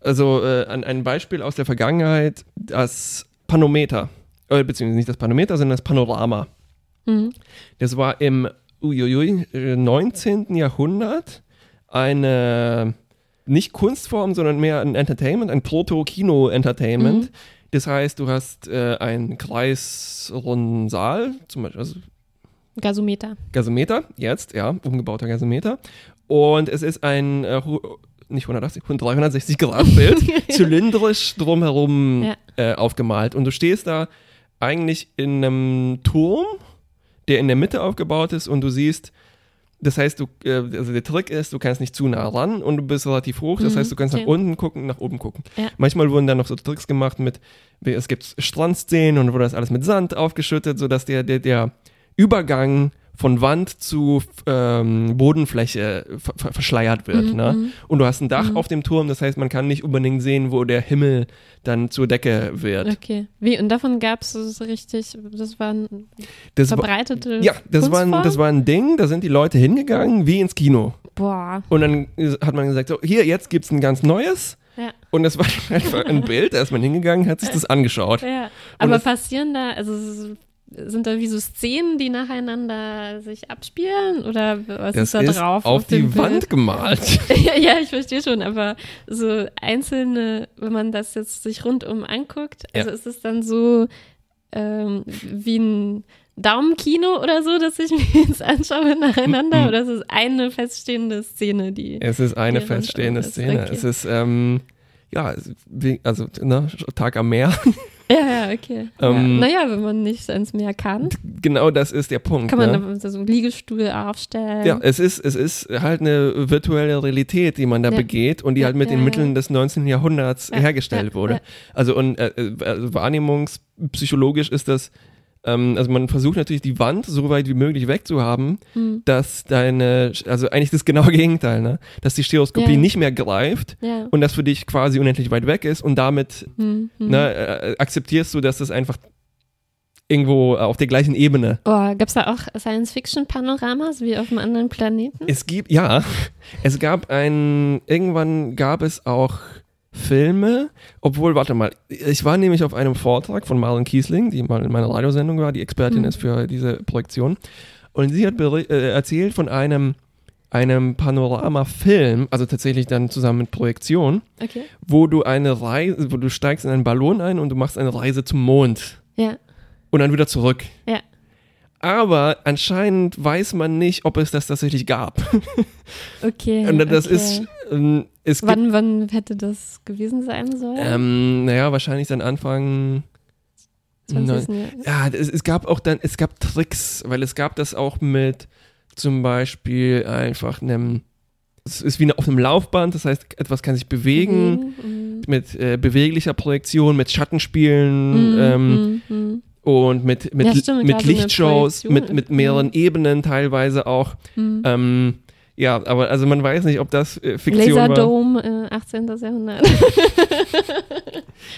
also äh, an ein Beispiel aus der Vergangenheit, das Panometer. Äh, beziehungsweise nicht das Panometer, sondern das Panorama. Mhm. Das war im uiuiui, äh, 19. Jahrhundert eine nicht Kunstform, sondern mehr ein Entertainment, ein Proto-Kino-Entertainment. Mhm. Das heißt, du hast äh, einen kreisrunden Saal, zum Beispiel also Gasometer. Gasometer, jetzt, ja, umgebauter Gasometer. Und es ist ein, äh, nicht 180, 360 Grad Bild, zylindrisch drumherum Ja. äh, aufgemalt. Und du stehst da eigentlich in einem Turm, der in der Mitte aufgebaut ist und du siehst, das heißt, du, äh, also der Trick ist, du kannst nicht zu nah ran und du bist relativ hoch. Das Mhm, heißt, du kannst nach okay. unten gucken, nach oben gucken. Ja. Manchmal wurden dann noch so Tricks gemacht mit, es gibt Strandszenen und wurde das alles mit Sand aufgeschüttet, sodass der, der, der Übergang von Wand zu ähm, Bodenfläche ver ver verschleiert wird. Mhm, Ne? mhm. Und du hast ein Dach Mhm. auf dem Turm, das heißt, man kann nicht unbedingt sehen, wo der Himmel dann zur Decke wird. Okay. Wie, und davon gab es so richtig, das war ein Das war, verbreitete ja, das war, ein, das war ein Ding, da sind die Leute hingegangen, wie ins Kino. Boah. Und dann hat man gesagt, so, hier, jetzt gibt's ein ganz neues. Ja. Und das war einfach ein Bild, da ist man hingegangen, hat sich das angeschaut. Ja. Aber das- passieren da, also sind da wie so Szenen, die nacheinander sich abspielen? Oder was Das ist da ist drauf? auf die dem Wand Bild? gemalt. ja, ja, ich verstehe schon, aber so einzelne, wenn man das jetzt sich rundum anguckt, Ja. also ist es dann so ähm, wie ein Daumenkino oder so, dass ich mir jetzt anschaue nacheinander? Mhm. Oder ist es eine feststehende Szene, die. Es ist eine feststehende Szene. okay. Es ist, ähm, ja, also, ne, Tag am Meer. Ja, ja, okay. Ähm, ja. Naja, wenn man nicht ans Meer kann, genau das ist der Punkt. kann man ne? da so einen Liegestuhl aufstellen. Ja, es ist, es ist halt eine virtuelle Realität, die man da Ja. begeht und die Ja, halt mit ja, den. Mitteln des 19. Jahrhunderts Ja, hergestellt wurde. Also und äh, äh, also wahrnehmungspsychologisch ist das, ähm, also man versucht natürlich die Wand so weit wie möglich wegzuhaben, Hm. dass deine, also eigentlich das genaue Gegenteil, ne? dass die Stereoskopie Ja. nicht mehr greift Ja. und das für dich quasi unendlich weit weg ist und damit Hm, hm. ne, äh, akzeptierst du, dass das einfach irgendwo auf der gleichen Ebene Oh, gab es da auch Science-Fiction-Panoramas wie auf einem anderen Planeten? Es gibt, ja, es gab ein, irgendwann gab es auch Filme, obwohl, warte mal, ich war nämlich auf einem Vortrag von Marlon Kiesling, die mal in meiner Radiosendung war, die Expertin Mhm. ist für diese Projektion. Und sie hat äh, erzählt von einem, einem Panoramafilm, also tatsächlich dann zusammen mit Projektion, Okay. wo du eine Reise, wo du steigst in einen Ballon ein und du machst eine Reise zum Mond Ja. und dann wieder zurück. Ja. Aber anscheinend weiß man nicht, ob es das tatsächlich gab. Okay. Und das okay. ist, es gibt, Wann, wann hätte das gewesen sein sollen? ähm, naja, wahrscheinlich dann Anfang. 20. neun-. Ja, es, es gab auch dann, es gab Tricks, weil es gab das auch mit zum Beispiel einfach einem, es ist wie auf einem Laufband, das heißt, etwas kann sich bewegen, Mhm. mit äh, beweglicher Projektion, mit Schattenspielen Mhm. ähm, Mhm. Mhm. und mit, mit, Ja, stimmt, mit Lichtshows, mit, mit mehreren Ebenen teilweise auch. Mhm. Ähm, ja, aber also man weiß nicht, ob das äh, Fiktion war. Laserdome, äh, 18. Jahrhundert.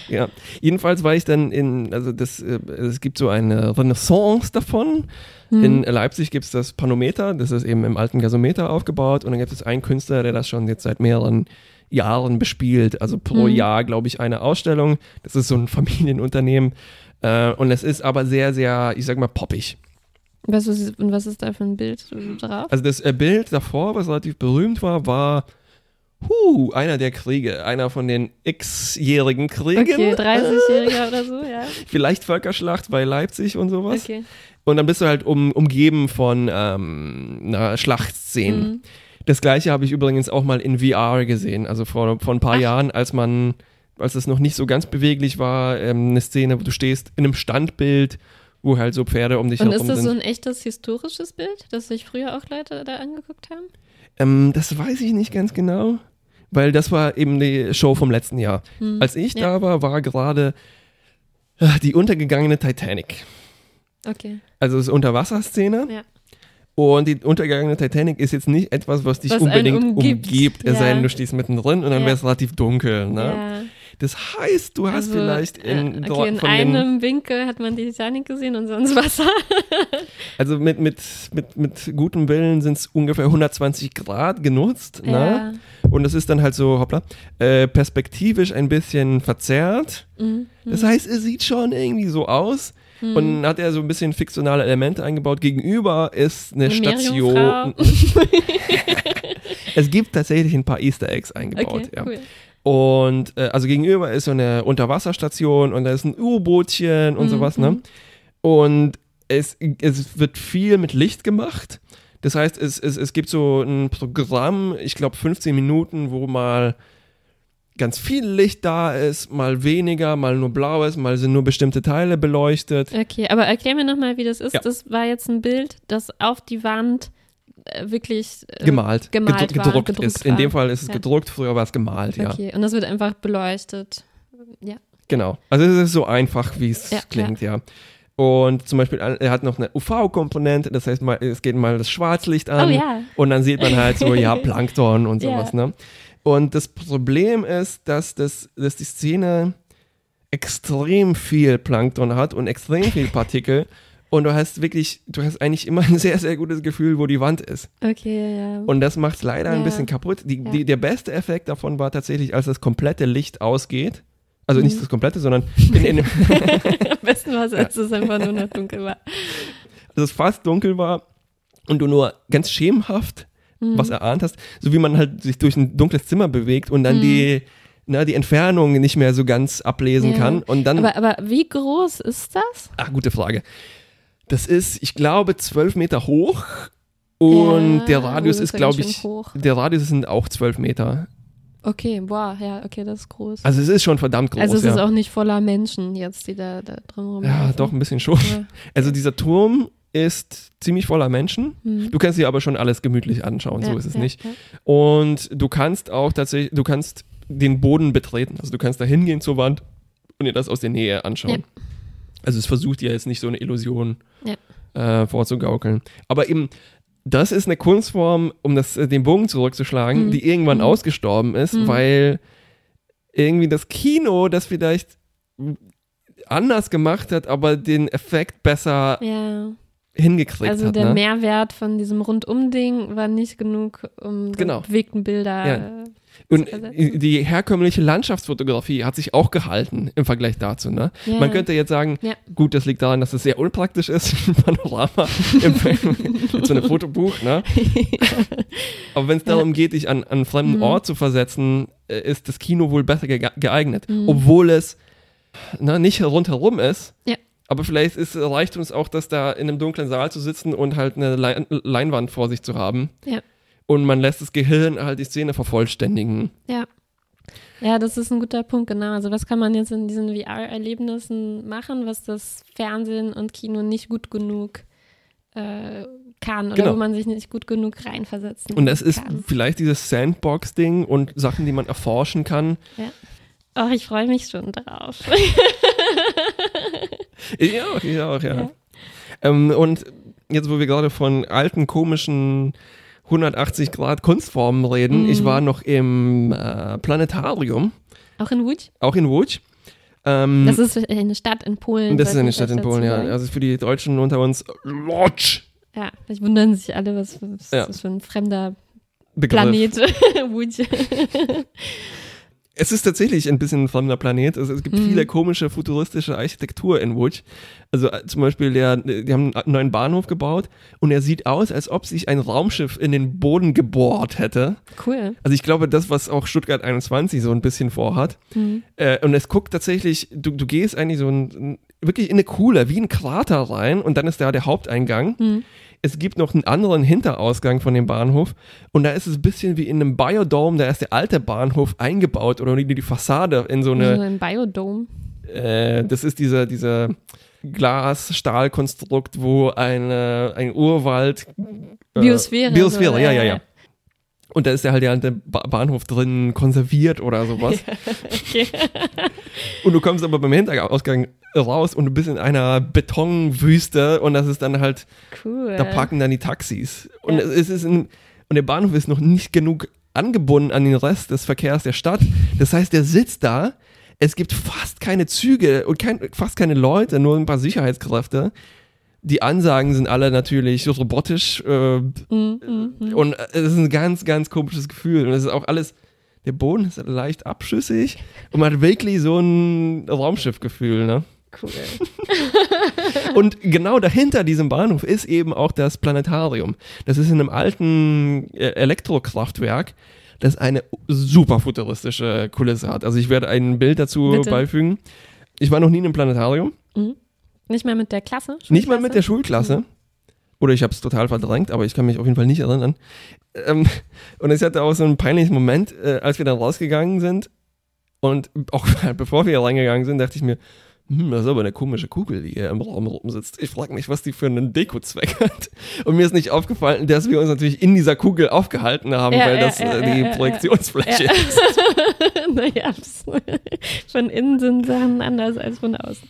Ja, jedenfalls war ich dann in, also das, äh, es gibt so eine Renaissance davon. Hm. In Leipzig gibt es das Panometer, das ist eben im alten Gasometer aufgebaut und dann gibt es einen Künstler, der das schon jetzt seit mehreren Jahren bespielt. Also pro Hm. Jahr, glaube ich, eine Ausstellung. Das ist so ein Familienunternehmen. Äh, und es ist aber sehr, sehr, ich sag mal, poppig. Was ist, und was ist da für ein Bild drauf? Also das äh, Bild davor, was relativ berühmt war, war huh, einer der Kriege, einer von den x-jährigen Kriegen. Okay, 30-Jähriger oder so, ja. Vielleicht Völkerschlacht bei Leipzig und sowas. Okay. Und dann bist du halt um, umgeben von ähm, na, Schlachtszenen. Mhm. Das gleiche habe ich übrigens auch mal in VR gesehen, also vor, vor ein paar Ach. Jahren, als man, als es noch nicht so ganz beweglich war, ähm, eine Szene, wo du stehst in einem Standbild, wo halt so Pferde um dich Und herum ist das so sind. ein echtes historisches Bild, das sich früher auch Leute da angeguckt haben? ähm, das weiß ich nicht ganz genau, weil das war eben die Show vom letzten Jahr. Hm. Als ich Ja. da war, war gerade äh, die untergegangene Titanic. Okay. Also es ist Unterwasserszene. Ja. Und die untergegangene Titanic ist jetzt nicht etwas, was dich Was unbedingt umgibt. umgibt, es sei Ja. denn, du stehst mittendrin und dann Ja. wäre es relativ dunkel. Ne? Ja. Das heißt, du hast Also, vielleicht in, äh, dort okay, in von einem Winkel hat man die Titanic gesehen und sonst Wasser. also mit, mit, mit, mit gutem Willen sind es ungefähr 120 Grad genutzt. Ne? Und es ist dann halt so, hoppla, äh, perspektivisch ein bisschen verzerrt. Mhm. Das heißt, es sieht schon irgendwie so aus. Mhm. Und dann hat er so ein bisschen fiktionale Elemente eingebaut. Gegenüber ist eine, Eine Station. Es gibt tatsächlich ein paar Easter Eggs eingebaut. Okay, ja. cool. Und äh, also gegenüber ist so eine Unterwasserstation und da ist ein U-Bootchen und Mhm, sowas, ne? mhm. Und es, es wird viel mit Licht gemacht. Das heißt, es, es, es gibt so ein Programm, ich glaube 15 Minuten, wo mal ganz viel Licht da ist, mal weniger, mal nur blau ist, mal sind nur bestimmte Teile beleuchtet. Okay, aber erklär mir nochmal, wie das ist. Ja. Das war jetzt ein Bild, das auf die Wand wirklich äh, Gemalt, gemalt gedru- war, gedruckt, gedruckt ist. In war. dem Fall ist es Ja. gedruckt, früher war es gemalt, ja. Okay, und das wird einfach beleuchtet. Ja. Genau. Also es ist so einfach, wie es Ja, klingt, ja. Und zum Beispiel, er hat noch eine UV-Komponente, das heißt, mal, es geht mal das Schwarzlicht an Oh ja. und dann sieht man halt so, ja, Plankton und Ja. sowas, ne? Und das Problem ist, dass, das, dass die Szene extrem viel Plankton hat und extrem viel Partikel. Und du hast wirklich, du hast eigentlich immer ein sehr, sehr gutes Gefühl, wo die Wand ist. Okay, ja. Und das macht es leider ein Ja. bisschen kaputt. Die, Ja. die, der beste Effekt davon war tatsächlich, als das komplette Licht ausgeht. Also nicht Mhm. das komplette, sondern in, in, Am besten war es, als es einfach nur noch dunkel war. dass es fast dunkel war und du nur ganz schemenhaft Mhm. was erahnt hast, so wie man halt sich durch ein dunkles Zimmer bewegt und dann die, na, die Entfernung nicht mehr so ganz ablesen Ja. kann. Und dann, Aber, aber wie groß ist das? ach, gute Frage. Das ist, ich glaube, zwölf Meter hoch und Ja, der Radius ist, glaube ich, hoch. der Radius sind auch zwölf Meter. Okay, boah, ja, okay, das ist groß. Also es ist schon verdammt groß. Also es ja. ist auch nicht voller Menschen jetzt, die da, da drin rumlaufen. Ja, doch, ein bisschen schon. Ja. Also dieser Turm ist ziemlich voller Menschen. Hm. Du kannst dir aber schon alles gemütlich anschauen, so Ja, ist es nicht. Und du kannst auch tatsächlich, du kannst den Boden betreten. Also du kannst da hingehen zur Wand und dir das aus der Nähe anschauen. Also es versucht ja jetzt nicht so eine Illusion äh, vorzugaukeln. Aber eben, das ist eine Kunstform, um das, äh, den Bogen zurückzuschlagen, Mhm. die irgendwann Mhm. ausgestorben ist, Mhm. weil irgendwie das Kino das vielleicht anders gemacht hat, aber den Effekt besser Ja, hingekriegt also hat. der ne? Mehrwert von diesem Rundum-Ding war nicht genug, um Genau. die bewegten Bilder Ja. äh, Und die herkömmliche Landschaftsfotografie hat sich auch gehalten im Vergleich dazu. Ne? Ja. Man könnte jetzt sagen, Ja. gut, das liegt daran, dass es sehr unpraktisch ist, ein Panorama im, so einem Fotobuch. Ne? Aber wenn es darum geht, dich an, an einen fremden Mhm. Ort zu versetzen, äh, ist das Kino wohl besser ge geeignet. Mhm. Obwohl es na, nicht rundherum ist. Ja. Aber vielleicht ist, reicht uns auch, dass da in einem dunklen Saal zu sitzen und halt eine Lein Leinwand vor sich zu haben. Ja. Und man lässt das Gehirn halt die Szene vervollständigen. Ja. Ja, das ist ein guter Punkt, genau. Also was kann man jetzt in diesen VR-Erlebnissen machen, was das Fernsehen und Kino nicht gut genug äh, kann oder Genau. wo man sich nicht gut genug reinversetzen Und das ist kann. vielleicht dieses Sandbox-Ding und Sachen, die man erforschen kann. Oh, ich freue mich schon drauf. Ich auch, ich auch, ja. Ja. Ähm, und jetzt, wo wir gerade von alten, komischen 180 Grad Kunstformen reden, Mhm. ich war noch im äh, Planetarium, Auch in Łódź? auch in Łódź. Ähm, Das ist eine Stadt in Polen. das ist eine Stadt in Polen, ja. Also für die Deutschen unter uns, Lodz. Ja, vielleicht wundern sich alle, was, was Ja. das für ein fremder Begriff. Planet. Łódź. Es ist tatsächlich ein bisschen ein fremder Planet. Also es gibt Mhm. viele komische futuristische Architektur in Łódź. Also äh, zum Beispiel, der, die haben einen neuen Bahnhof gebaut und er sieht aus, als ob sich ein Raumschiff in den Boden gebohrt hätte. Cool. Also ich glaube, das, was auch Stuttgart 21 so ein bisschen vorhat. Mhm. Äh, und es guckt tatsächlich, du, du gehst eigentlich so ein, wirklich in eine Kuhle, wie ein Krater rein und dann ist da der Haupteingang. Mhm. Es gibt noch einen anderen Hinterausgang von dem Bahnhof und da ist es ein bisschen wie in einem Biodome, da ist der alte Bahnhof eingebaut oder die, die Fassade in so So eine, ein Biodome. äh, das ist dieser, dieser Glas-Stahl-Konstrukt, wo eine, ein Urwald äh, Biosphäre. Biosphäre, so, ja, ja, ja. Und da ist ja halt der alte ba Bahnhof drin konserviert oder sowas. Okay. Und du kommst aber beim Hinterausgang raus und du bist in einer Betonwüste und das ist dann halt, Cool. da parken dann die Taxis. Und Ja. es ist ein, und der Bahnhof ist noch nicht genug angebunden an den Rest des Verkehrs der Stadt. Das heißt, der sitzt da, es gibt fast keine Züge und kein, fast keine Leute, nur ein paar Sicherheitskräfte. Die Ansagen sind alle natürlich robotisch äh, Mhm, mhm, mhm. und äh, es ist ein ganz, ganz komisches Gefühl. Und es ist auch alles, der Boden ist leicht abschüssig und man hat wirklich so ein Raumschiffgefühl, ne? Cool. Und genau dahinter diesem Bahnhof ist eben auch das Planetarium. Das ist in einem alten äh, Elektrokraftwerk, das eine super futuristische Kulisse hat. Also ich werde ein Bild dazu Bitte. beifügen. Ich war noch nie in einem Planetarium, Nicht mal mit der Klasse? nicht mal mit der Schulklasse. Oder ich habe es total verdrängt, aber ich kann mich auf jeden Fall nicht erinnern. Ähm, und ich hatte auch so einen peinlichen Moment, äh, als wir dann rausgegangen sind. Und auch bevor wir reingegangen sind, dachte ich mir, hm, das ist aber eine komische Kugel, die hier im Raum rumsitzt. Ich frage mich, was die für einen Dekozweck hat. Und mir ist nicht aufgefallen, dass wir uns natürlich in dieser Kugel aufgehalten haben, Ja, weil ja, das ja, äh, die. Projektionsfläche ist. naja, von innen sind Sachen anders als von außen.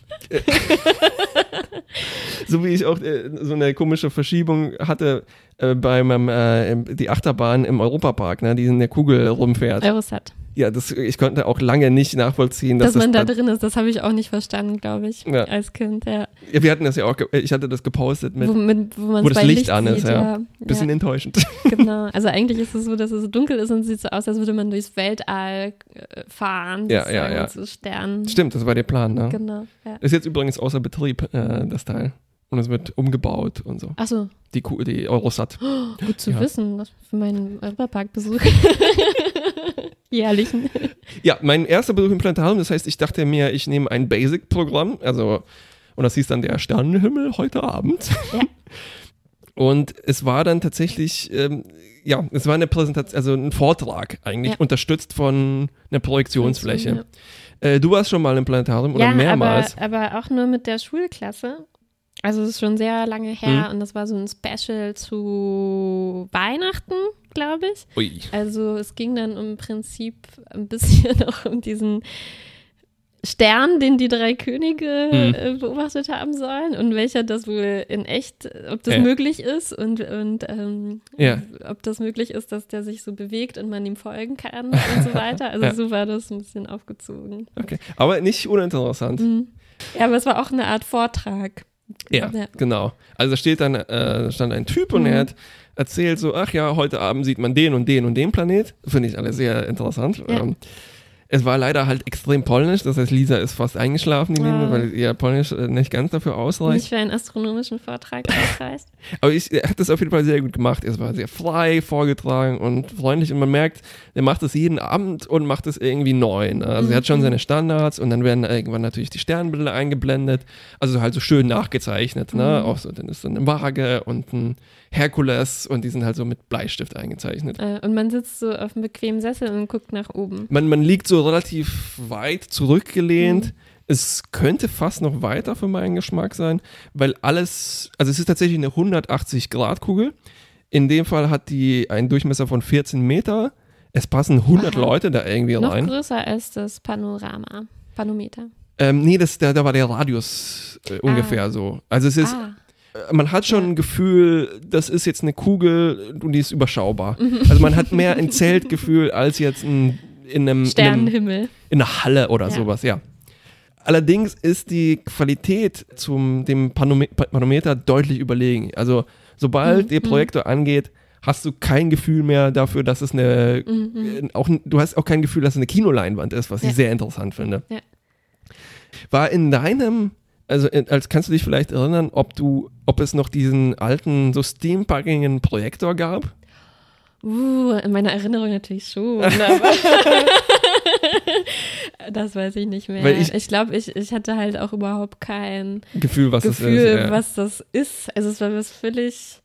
So wie ich auch äh, so eine komische Verschiebung hatte äh, bei meinem, äh, die Achterbahn im Europapark, ne, die in der Kugel rumfährt. Eurosat. Ja, das, ich konnte auch lange nicht nachvollziehen, dass, Dass man da das, drin ist, das habe ich auch nicht verstanden, glaube ich, Ja. als Kind. Ja. ja, wir hatten das ja auch, ich hatte das gepostet mit, wo, mit, wo, wo das bei Licht an ist, ja. bisschen enttäuschend. genau. Also eigentlich ist es so, dass es so dunkel ist und sieht so aus, als würde man durchs Weltall äh, fahren. Ja, ja, ja. So Sternen. Stimmt, das war der Plan, ne? Genau. Ist jetzt übrigens außer Betrieb, äh, das Teil. Und es wird umgebaut und so. Achso, Die, die Eurosat. gut zu Ja. wissen, das für meinen Europapark-Besuch. Jährlichen. Ja, mein erster Besuch im Planetarium, das heißt, ich dachte mir, ich nehme ein Basic-Programm, also, und das hieß dann der Sternenhimmel heute Abend. Ja. Und es war dann tatsächlich, ähm, ja, es war eine Präsentation, also ein Vortrag eigentlich, Ja. unterstützt von einer Projektionsfläche. Äh, du warst schon mal im Planetarium oder ja, mehrmals? Aber, aber auch nur mit der Schulklasse. Also es ist schon sehr lange her Mhm. und das war so ein Special zu Weihnachten, glaube ich. Ui. Also es ging dann im Prinzip ein bisschen auch um diesen Stern, den die drei Könige Mhm. äh, beobachtet haben sollen und welcher das wohl in echt, ob das Ja. möglich ist und, und ähm, Ja. ob das möglich ist, dass der sich so bewegt und man ihm folgen kann und so weiter. Also Ja. so war das ein bisschen aufgezogen. Okay. Aber nicht uninteressant. Mhm. Ja, aber es war auch eine Art Vortrag. Ja, Ja. genau. Also da steht dann, äh, stand ein Typ und Mhm. er hat erzählt so, ach ja, heute Abend sieht man den und den und den Planet. Finde ich alle sehr interessant. Ja. Ähm, es war leider halt extrem polnisch, das heißt, Lisa ist fast eingeschlafen, die Linie, Ah. weil ihr Polnisch äh, nicht ganz dafür ausreicht. Nicht für einen astronomischen Vortrag ausreicht. Aber ich, er hat das auf jeden Fall sehr gut gemacht. Es war sehr frei vorgetragen und freundlich und man merkt, er macht das jeden Abend und macht es irgendwie neu. Ne? Also er hat schon Mhm. seine Standards und dann werden irgendwann natürlich die Sternbilder eingeblendet. Also halt so schön nachgezeichnet. Ne? Mhm. Auch so, dann ist dann eine Waage und ein Herkules und die sind halt so mit Bleistift eingezeichnet. Äh, und man sitzt so auf einem bequemen Sessel und guckt nach oben. Man, man liegt so relativ weit zurückgelehnt. Mhm. Es könnte fast noch weiter für meinen Geschmack sein, weil alles, also es ist tatsächlich eine 180-Grad-Kugel. In dem Fall hat die einen Durchmesser von 14 Meter. Es passen 100 Aha. Leute da irgendwie Noch rein. größer als das Panorama. Panometer. Ähm, nee, das, da, da war der Radius äh, ungefähr so. Also es ist, ah, man hat schon ein Gefühl, das ist jetzt eine Kugel und die ist überschaubar. Also man hat mehr ein Zeltgefühl als jetzt ein, in einem, in einem Sternenhimmel. in einer Halle oder Ja. sowas, ja. Allerdings ist die Qualität zum dem Panome Panometer deutlich überlegen. Also sobald Mhm, der Projektor angeht, hast du kein Gefühl mehr dafür, dass es eine Mhm. äh, auch du hast auch kein Gefühl, dass es eine Kinoleinwand ist, was Ja. ich sehr interessant finde. Ja. War in deinem also in- als kannst du dich vielleicht erinnern, ob du ob es noch diesen alten so steampunkigen Projektor gab? Uh, in meiner Erinnerung natürlich schon. Aber das weiß ich nicht mehr. Weil ich- ich glaube, ich, ich hatte halt auch überhaupt kein Gefühl, was Gefühl, es ist. ja. was das ist. Also es war was völlig.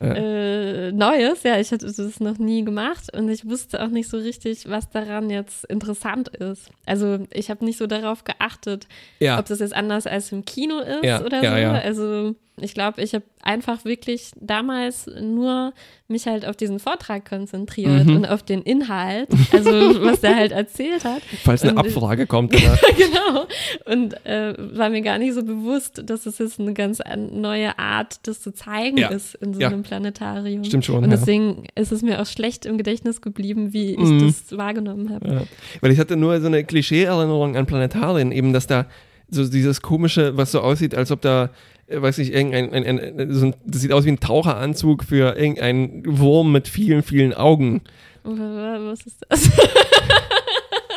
Äh, Neues. Ja, ich hatte das noch nie gemacht und ich wusste auch nicht so richtig, was daran jetzt interessant ist. Also ich habe nicht so darauf geachtet, ja. ob das jetzt anders als im Kino ist Ja, oder ja, so. Also ich glaube, ich habe einfach wirklich damals nur mich halt auf diesen Vortrag konzentriert Mhm. und auf den Inhalt, also was der halt erzählt hat. Falls eine und- Abfrage kommt. Oder? genau. Und äh, war mir gar nicht so bewusst, dass es jetzt eine ganz an- neue Art, das zu zeigen Ja. ist in so Ja. einem Planetarium. Stimmt schon, Und ja. deswegen ist es mir auch schlecht im Gedächtnis geblieben, wie ich Mhm. das wahrgenommen habe. Ja. Weil ich hatte nur so eine Klischee-Erinnerung an Planetarien, eben, dass da so dieses komische, was so aussieht, als ob da, weiß ich, irgendein, ein, ein, so ein, das sieht aus wie ein Taucheranzug für irgendein Wurm mit vielen, vielen Augen. Was ist das?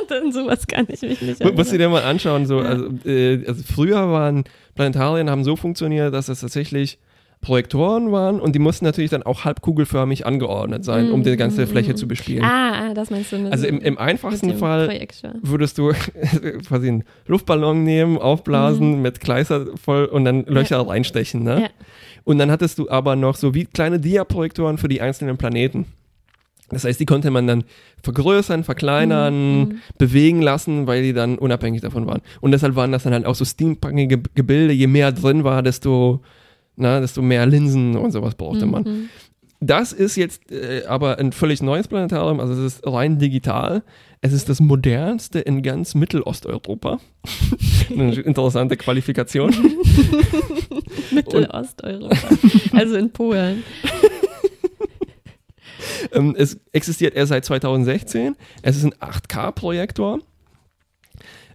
Dann sowas kann ich mich nicht Mu- Musst du erinnern. dir mal anschauen, so, also, äh, also früher waren Planetarien haben so funktioniert, dass es tatsächlich Projektoren waren und die mussten natürlich dann auch halbkugelförmig angeordnet sein, um die ganze Mm, Fläche mm, zu bespielen. Ah, ah, das meinst du Also so- im, im einfachsten Fall Projektor. würdest du quasi einen Luftballon nehmen, aufblasen, mit Kleister voll und dann Löcher reinstechen. Ne? Mhm. Ja. Und dann hattest du aber noch so wie kleine Diaprojektoren für die einzelnen Planeten. Das heißt, die konnte man dann vergrößern, verkleinern, Mhm. bewegen lassen, weil die dann unabhängig davon waren. Und deshalb waren das dann halt auch so steampunkige Gebilde. Je mehr drin war, desto, na, desto mehr Linsen und sowas brauchte man. Mhm. Das ist jetzt äh, aber ein völlig neues Planetarium, also es ist rein digital. Es ist das modernste in ganz Mittelosteuropa. Eine interessante Qualifikation. Mittelosteuropa. also in Polen. Ähm, es existiert erst seit 2016. Es ist ein 8K-Projektor.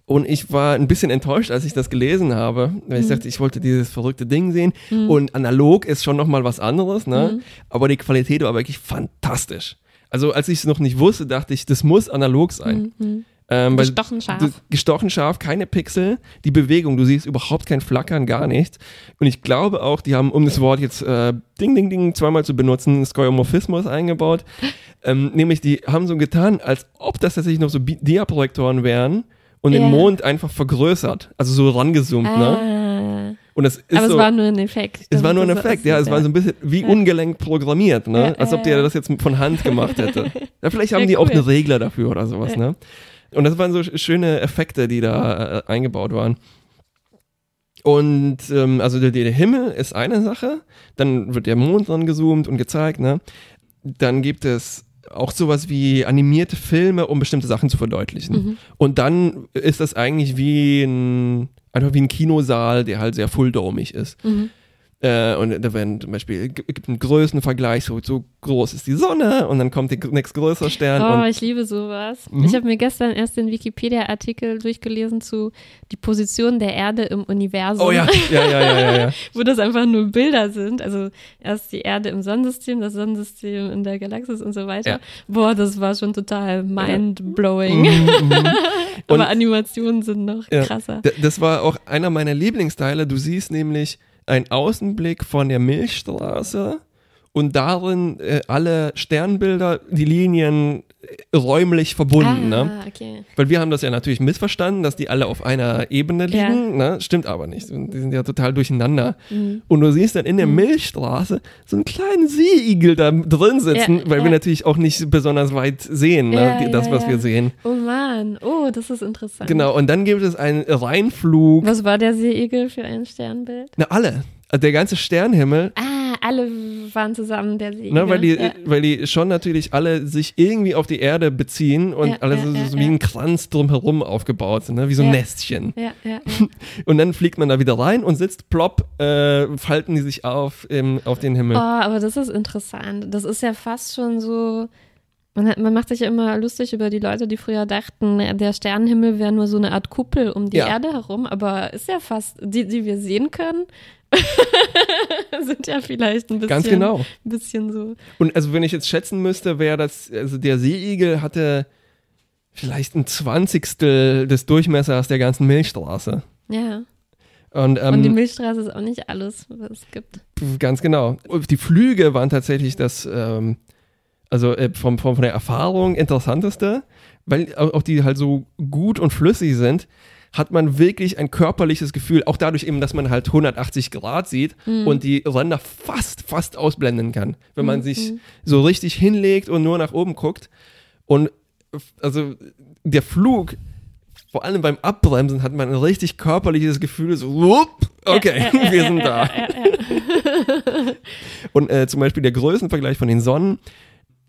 Und ich war ein bisschen enttäuscht, als ich das gelesen habe, weil ich dachte, ich wollte dieses verrückte Ding sehen. Und analog ist schon nochmal was anderes, ne? Aber die Qualität war wirklich fantastisch. Also als ich es noch nicht wusste, dachte ich, das muss analog sein. Ähm, weil Gestochen scharf. du- Gestochen scharf, keine Pixel, die Bewegung, du siehst überhaupt kein Flackern, gar nichts. Und ich glaube auch, die haben, um das Wort jetzt äh, Ding, Ding, Ding zweimal zu benutzen, Skeuomorphismus eingebaut. Ähm, nämlich, die haben so getan, als ob das tatsächlich noch so Diaprojektoren wären und den Ja. Mond einfach vergrößert, also so rangezoomt, ne? Ah. Und das ist Aber so, es war nur ein Effekt. es war nur ein Effekt, das- ja, es war so ein bisschen wie ungelenkt programmiert, ne? Ja, Als ob ja, der ja. das jetzt von Hand gemacht hätte. Ja, vielleicht haben Ja, die auch cool. einen Regler dafür oder sowas, Ja. ne? Und das waren so sch- schöne Effekte, die da äh, eingebaut waren. Und ähm, also der, der Himmel ist eine Sache, dann wird der Mond dran gezoomt und gezeigt, ne? Dann gibt es auch sowas wie animierte Filme, um bestimmte Sachen zu verdeutlichen. Mhm. Und dann ist das eigentlich wie ein, einfach wie ein Kinosaal, der halt sehr fulldomig ist. Mhm. Äh, und da werden zum Beispiel, gibt einen Größenvergleich, so, so groß ist die Sonne und dann kommt der nächstgrößere Stern. Oh, ich liebe sowas. Mhm. Ich habe mir gestern erst den Wikipedia-Artikel durchgelesen zu die Position der Erde im Universum. oh ja, ja, ja, ja, ja, ja. wo das einfach nur Bilder sind. Also erst die Erde im Sonnensystem, das Sonnensystem in der Galaxis und so weiter. Ja. Boah, das war schon total mind-blowing. Mhm, mhm. Aber Animationen sind noch krasser. Das war auch einer meiner Lieblingsteile. Du siehst nämlich einen Außenblick von der Milchstraße und darin äh, alle Sternbilder, die Linien äh, räumlich verbunden. ah, Ne? okay. Weil wir haben das ja natürlich missverstanden, dass die alle auf einer Ebene Ja. liegen. Ne? Stimmt aber nicht. Die sind ja total durcheinander. Mhm. Und du siehst dann in der Milchstraße so einen kleinen Seeigel da drin sitzen, Ja, weil wir ja. natürlich auch nicht besonders weit sehen, ne? Ja, die, das, ja, was ja. wir sehen. Oh Mann, oh, das ist interessant. Genau, und dann gibt es einen Reinflug. Was war der Seeigel für ein Sternbild? Na, alle. Also Der ganze Sternhimmel, Ah, alle waren zusammen der Seeigel. ne, weil, die, ja. weil die schon natürlich alle sich irgendwie auf die Erde beziehen und Ja, alle ja, so, so wie ein Kranz drumherum aufgebaut sind, ne? wie so ein. Nestchen. ja, ja. Und dann fliegt man da wieder rein und sitzt plopp, äh, falten die sich auf, im, auf den Himmel. Oh, aber das ist interessant. Das ist ja fast schon so. Man, hat, man macht sich ja immer lustig über die Leute, die früher dachten, der Sternenhimmel wäre nur so eine Art Kuppel um die Ja. Erde herum, aber ist ja fast, die, die wir sehen können, sind ja vielleicht ein bisschen, Ganz genau. bisschen so. Und also wenn ich jetzt schätzen müsste, wäre das, also der Seeigel hatte vielleicht ein Zwanzigstel des Durchmessers der ganzen Milchstraße. Ja. Und, ähm, Und die Milchstraße ist auch nicht alles, was es gibt. Ganz genau. Die Flüge waren tatsächlich das, ähm, also äh, vom, vom, von der Erfahrung interessanteste, weil auch die halt so gut und flüssig sind, hat man wirklich ein körperliches Gefühl, auch dadurch eben, dass man halt 180 Grad sieht und die Ränder fast, fast ausblenden kann, wenn man sich so richtig hinlegt und nur nach oben guckt. Und also der Flug, vor allem beim Abbremsen, hat man ein richtig körperliches Gefühl, so, wupp, okay, wir sind da. Und äh, zum Beispiel der Größenvergleich von den Sonnen,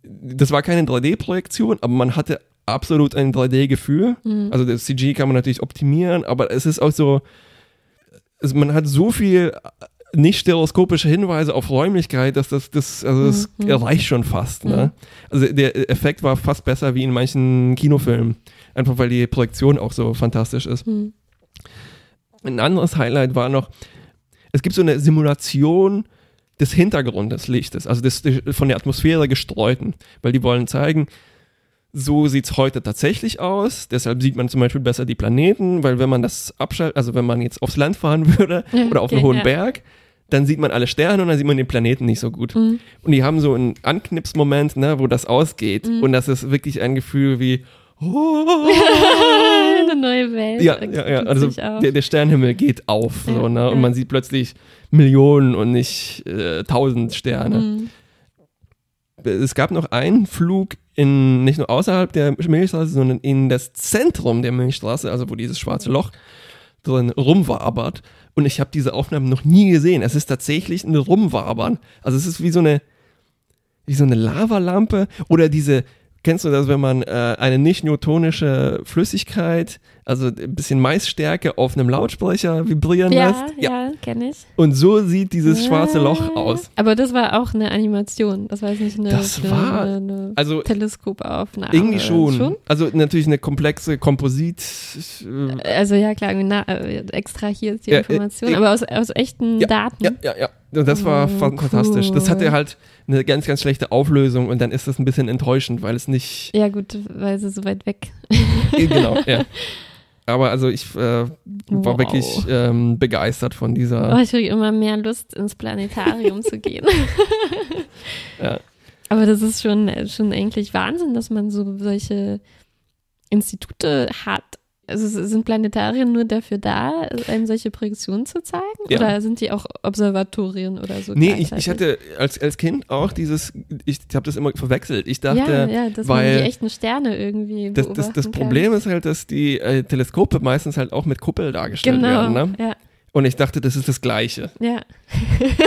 das war keine 3D-Projektion, aber man hatte absolut ein 3D-Gefühl. Also das CG kann man natürlich optimieren, aber es ist auch so, also man hat so viel nicht stereoskopische Hinweise auf Räumlichkeit, dass das, das also das reicht schon fast. Ne? Also der Effekt war fast besser wie in manchen Kinofilmen, einfach weil die Projektion auch so fantastisch ist. Ein anderes Highlight war noch, es gibt so eine Simulation des Hintergrundes Lichtes, also des von der Atmosphäre gestreuten, weil die wollen zeigen, so sieht's heute tatsächlich aus. Deshalb sieht man zum Beispiel besser die Planeten, weil wenn man das abschaltet, also wenn man jetzt aufs Land fahren würde oder auf einen Okay, hohen ja. Berg, dann sieht man alle Sterne und dann sieht man den Planeten nicht so gut. Mhm. Und die haben so einen Anknipsmoment, ne, wo das ausgeht. Mhm. Und das ist wirklich ein Gefühl wie, oh, Eine neue Welt. ja, ja, ja, also der, der Sternenhimmel geht auf, so, Ja, ne? Und man sieht plötzlich Millionen und nicht äh, tausend Sterne. Mhm. es gab noch einen Flug in, nicht nur außerhalb der Milchstraße, sondern in das Zentrum der Milchstraße, also wo dieses schwarze Loch drin rumwabert. Und ich habe diese Aufnahmen noch nie gesehen. Es ist tatsächlich ein Rumwabern. Also es ist wie so eine, wie so eine Lavalampe oder diese, kennst du das, wenn man äh, eine nicht newtonische Flüssigkeit, also ein bisschen Maisstärke auf einem Lautsprecher vibrieren Ja, lässt? ja, kenne ich. Und so sieht dieses schwarze Loch aus. Aber das war auch eine Animation. Das war jetzt nicht eine, Das eine, war- eine, eine Also Teleskopaufnahme. irgendwie schon. schon. Also natürlich eine komplexe Komposit. Äh, Also ja, klar, na, äh, extrahiert die Ja, äh, Information, äh, aber aus, aus echten ja, Daten. ja, ja, ja. Und das war Oh, fan- fantastisch. Das hatte halt eine ganz, ganz schlechte Auflösung und dann ist das ein bisschen enttäuschend, weil es nicht. Ja, gut, weil sie so weit weg. genau, ja. Aber also ich äh, war Wow. wirklich ähm, begeistert von dieser. Oh, ich kriege immer mehr Lust, ins Planetarium zu gehen. Ja. Aber das ist schon, schon eigentlich Wahnsinn, dass man so solche Institute hat. Also sind Planetarien nur dafür da, einem solche Projektionen zu zeigen? Ja. Oder sind die auch Observatorien oder so? Nee, ich, ich hatte als, als Kind auch dieses, ich habe das immer verwechselt. Ich dachte, ja, ja, dass weil man die echten Sterne irgendwie das, das, das. Problem ist halt, dass die äh, Teleskope meistens halt auch mit Kuppel dargestellt Genau, werden. Ne? ja, Und ich dachte, das ist das Gleiche. ja.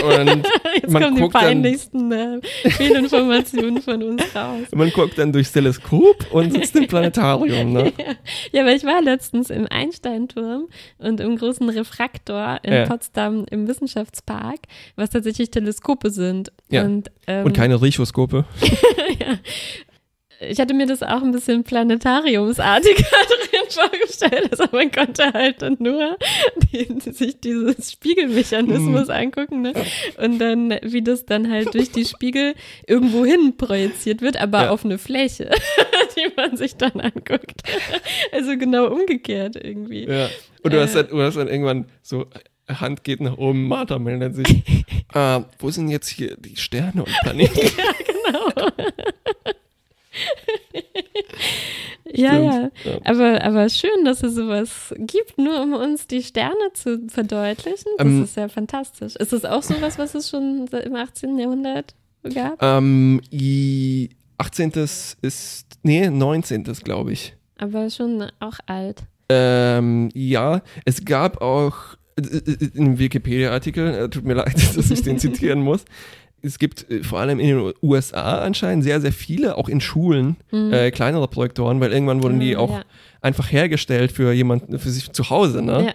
Und Jetzt Man kommen die guckt dann- peinlichsten äh, Fehlinformationen von uns raus. man guckt dann durchs Teleskop und sitzt im Planetarium. Ne? Ja. ja, aber ich war letztens im Einsteinturm und im großen Refraktor in Ja. Potsdam im Wissenschaftspark, was tatsächlich Teleskope sind. Ja. Und, ähm, Und keine Richoskope. ja. Ich hatte mir das auch ein bisschen planetariumsartiger vorgestellt, also man konnte halt dann nur die, sich dieses Spiegelmechanismus Mhm. angucken ne? und dann, wie das dann halt durch die Spiegel irgendwo hin projiziert wird, aber Ja. auf eine Fläche, die man sich dann anguckt. Also genau umgekehrt irgendwie. Ja. Und du hast, Äh. dann, du hast dann irgendwann so, Hand geht nach oben, Martha meldet sich. äh, wo sind jetzt hier die Sterne und Planeten? Ja, ja. Ja. Aber, aber schön, dass es sowas gibt, nur um uns die Sterne zu verdeutlichen. Das Ähm, ist ja fantastisch. Ist das auch sowas, was es schon im 18. Jahrhundert gab? ähm, i- 18. ist, nee, 19. glaube ich. Aber schon auch alt. Ähm, ja, es gab auch äh, äh, in Wikipedia-Artikel, äh, tut mir leid, dass ich den zitieren muss. Es gibt äh, vor allem in den USA anscheinend sehr, sehr viele, auch in Schulen, äh, kleinere Projektoren, weil irgendwann wurden die Ah, auch ja. einfach hergestellt für jemanden, für sich zu Hause. Ne?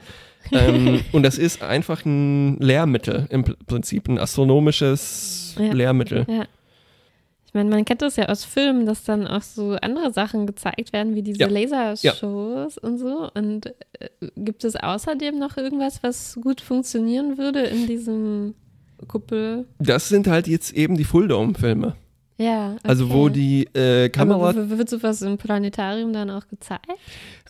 ähm, und das ist einfach ein Lehrmittel im Pr- Prinzip, ein astronomisches Ja. Lehrmittel. Ja. Ich meine, man kennt das ja aus Filmen, dass dann auch so andere Sachen gezeigt werden, wie diese Ja. Lasershows und so. Und äh, gibt es außerdem noch irgendwas, was gut funktionieren würde in diesem Kuppel? Das sind halt jetzt eben die Full-Dome-Filme. Ja. Okay. Also wo die äh, Kamera Aber wird sowas im Planetarium dann auch gezeigt?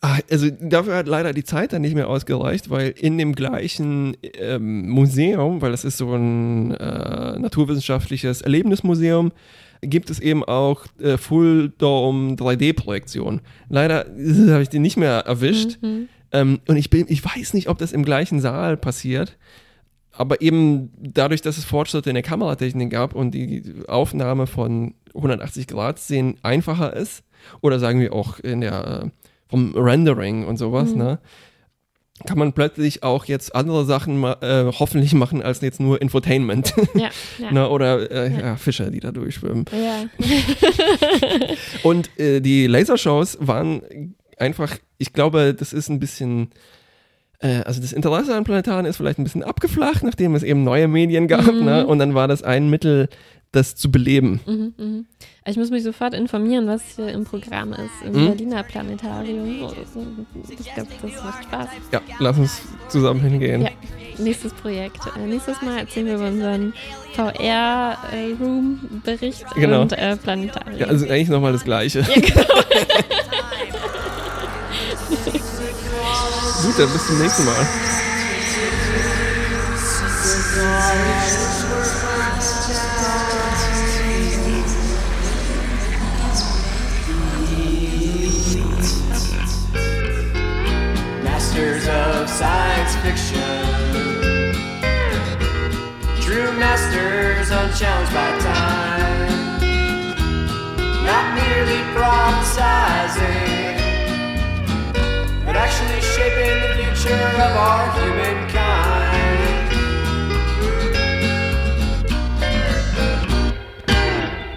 Ah, also dafür hat leider die Zeit dann nicht mehr ausgereicht, weil in dem gleichen ähm, Museum, weil das ist so ein äh, naturwissenschaftliches Erlebnismuseum, gibt es eben auch äh, Full Dome 3D-Projektion. Leider habe ich die nicht mehr erwischt. Mhm. Ähm, und ich, bin, ich weiß nicht, ob das im gleichen Saal passiert. Aber eben dadurch, dass es Fortschritte in der Kameratechnik gab und die Aufnahme von 180 Grad sehen einfacher ist, oder sagen wir auch in der äh, vom Rendering und sowas, Mhm. ne, kann man plötzlich auch jetzt andere Sachen äh, hoffentlich machen als jetzt nur Infotainment. Ja, ja. ne, oder äh, Ja. ja, Fischer, die da durchschwimmen. Und äh, die Lasershows waren einfach, ich glaube, das ist ein bisschen, also das Interesse an Planetaren ist vielleicht ein bisschen abgeflacht, nachdem es eben neue Medien gab, Mhm. ne? Und dann war das ein Mittel, das zu beleben. Mhm, mhm. Ich muss mich sofort informieren, was hier im Programm ist, im Mhm. Berliner Planetarium. Oh, Ich glaube, das macht Spaß. Ja, lass uns zusammen hingehen. Ja, nächstes Projekt. Äh, nächstes Mal erzählen wir über unseren VR-Room-Bericht Genau. und äh, Planetarium. Ja, also eigentlich nochmal das Gleiche. Ja, genau. Gut, dann bis zum nächsten Mal. Masters of science fiction. True masters unchallenged by time. Not merely prophesizing, actually shaping the future of our humankind.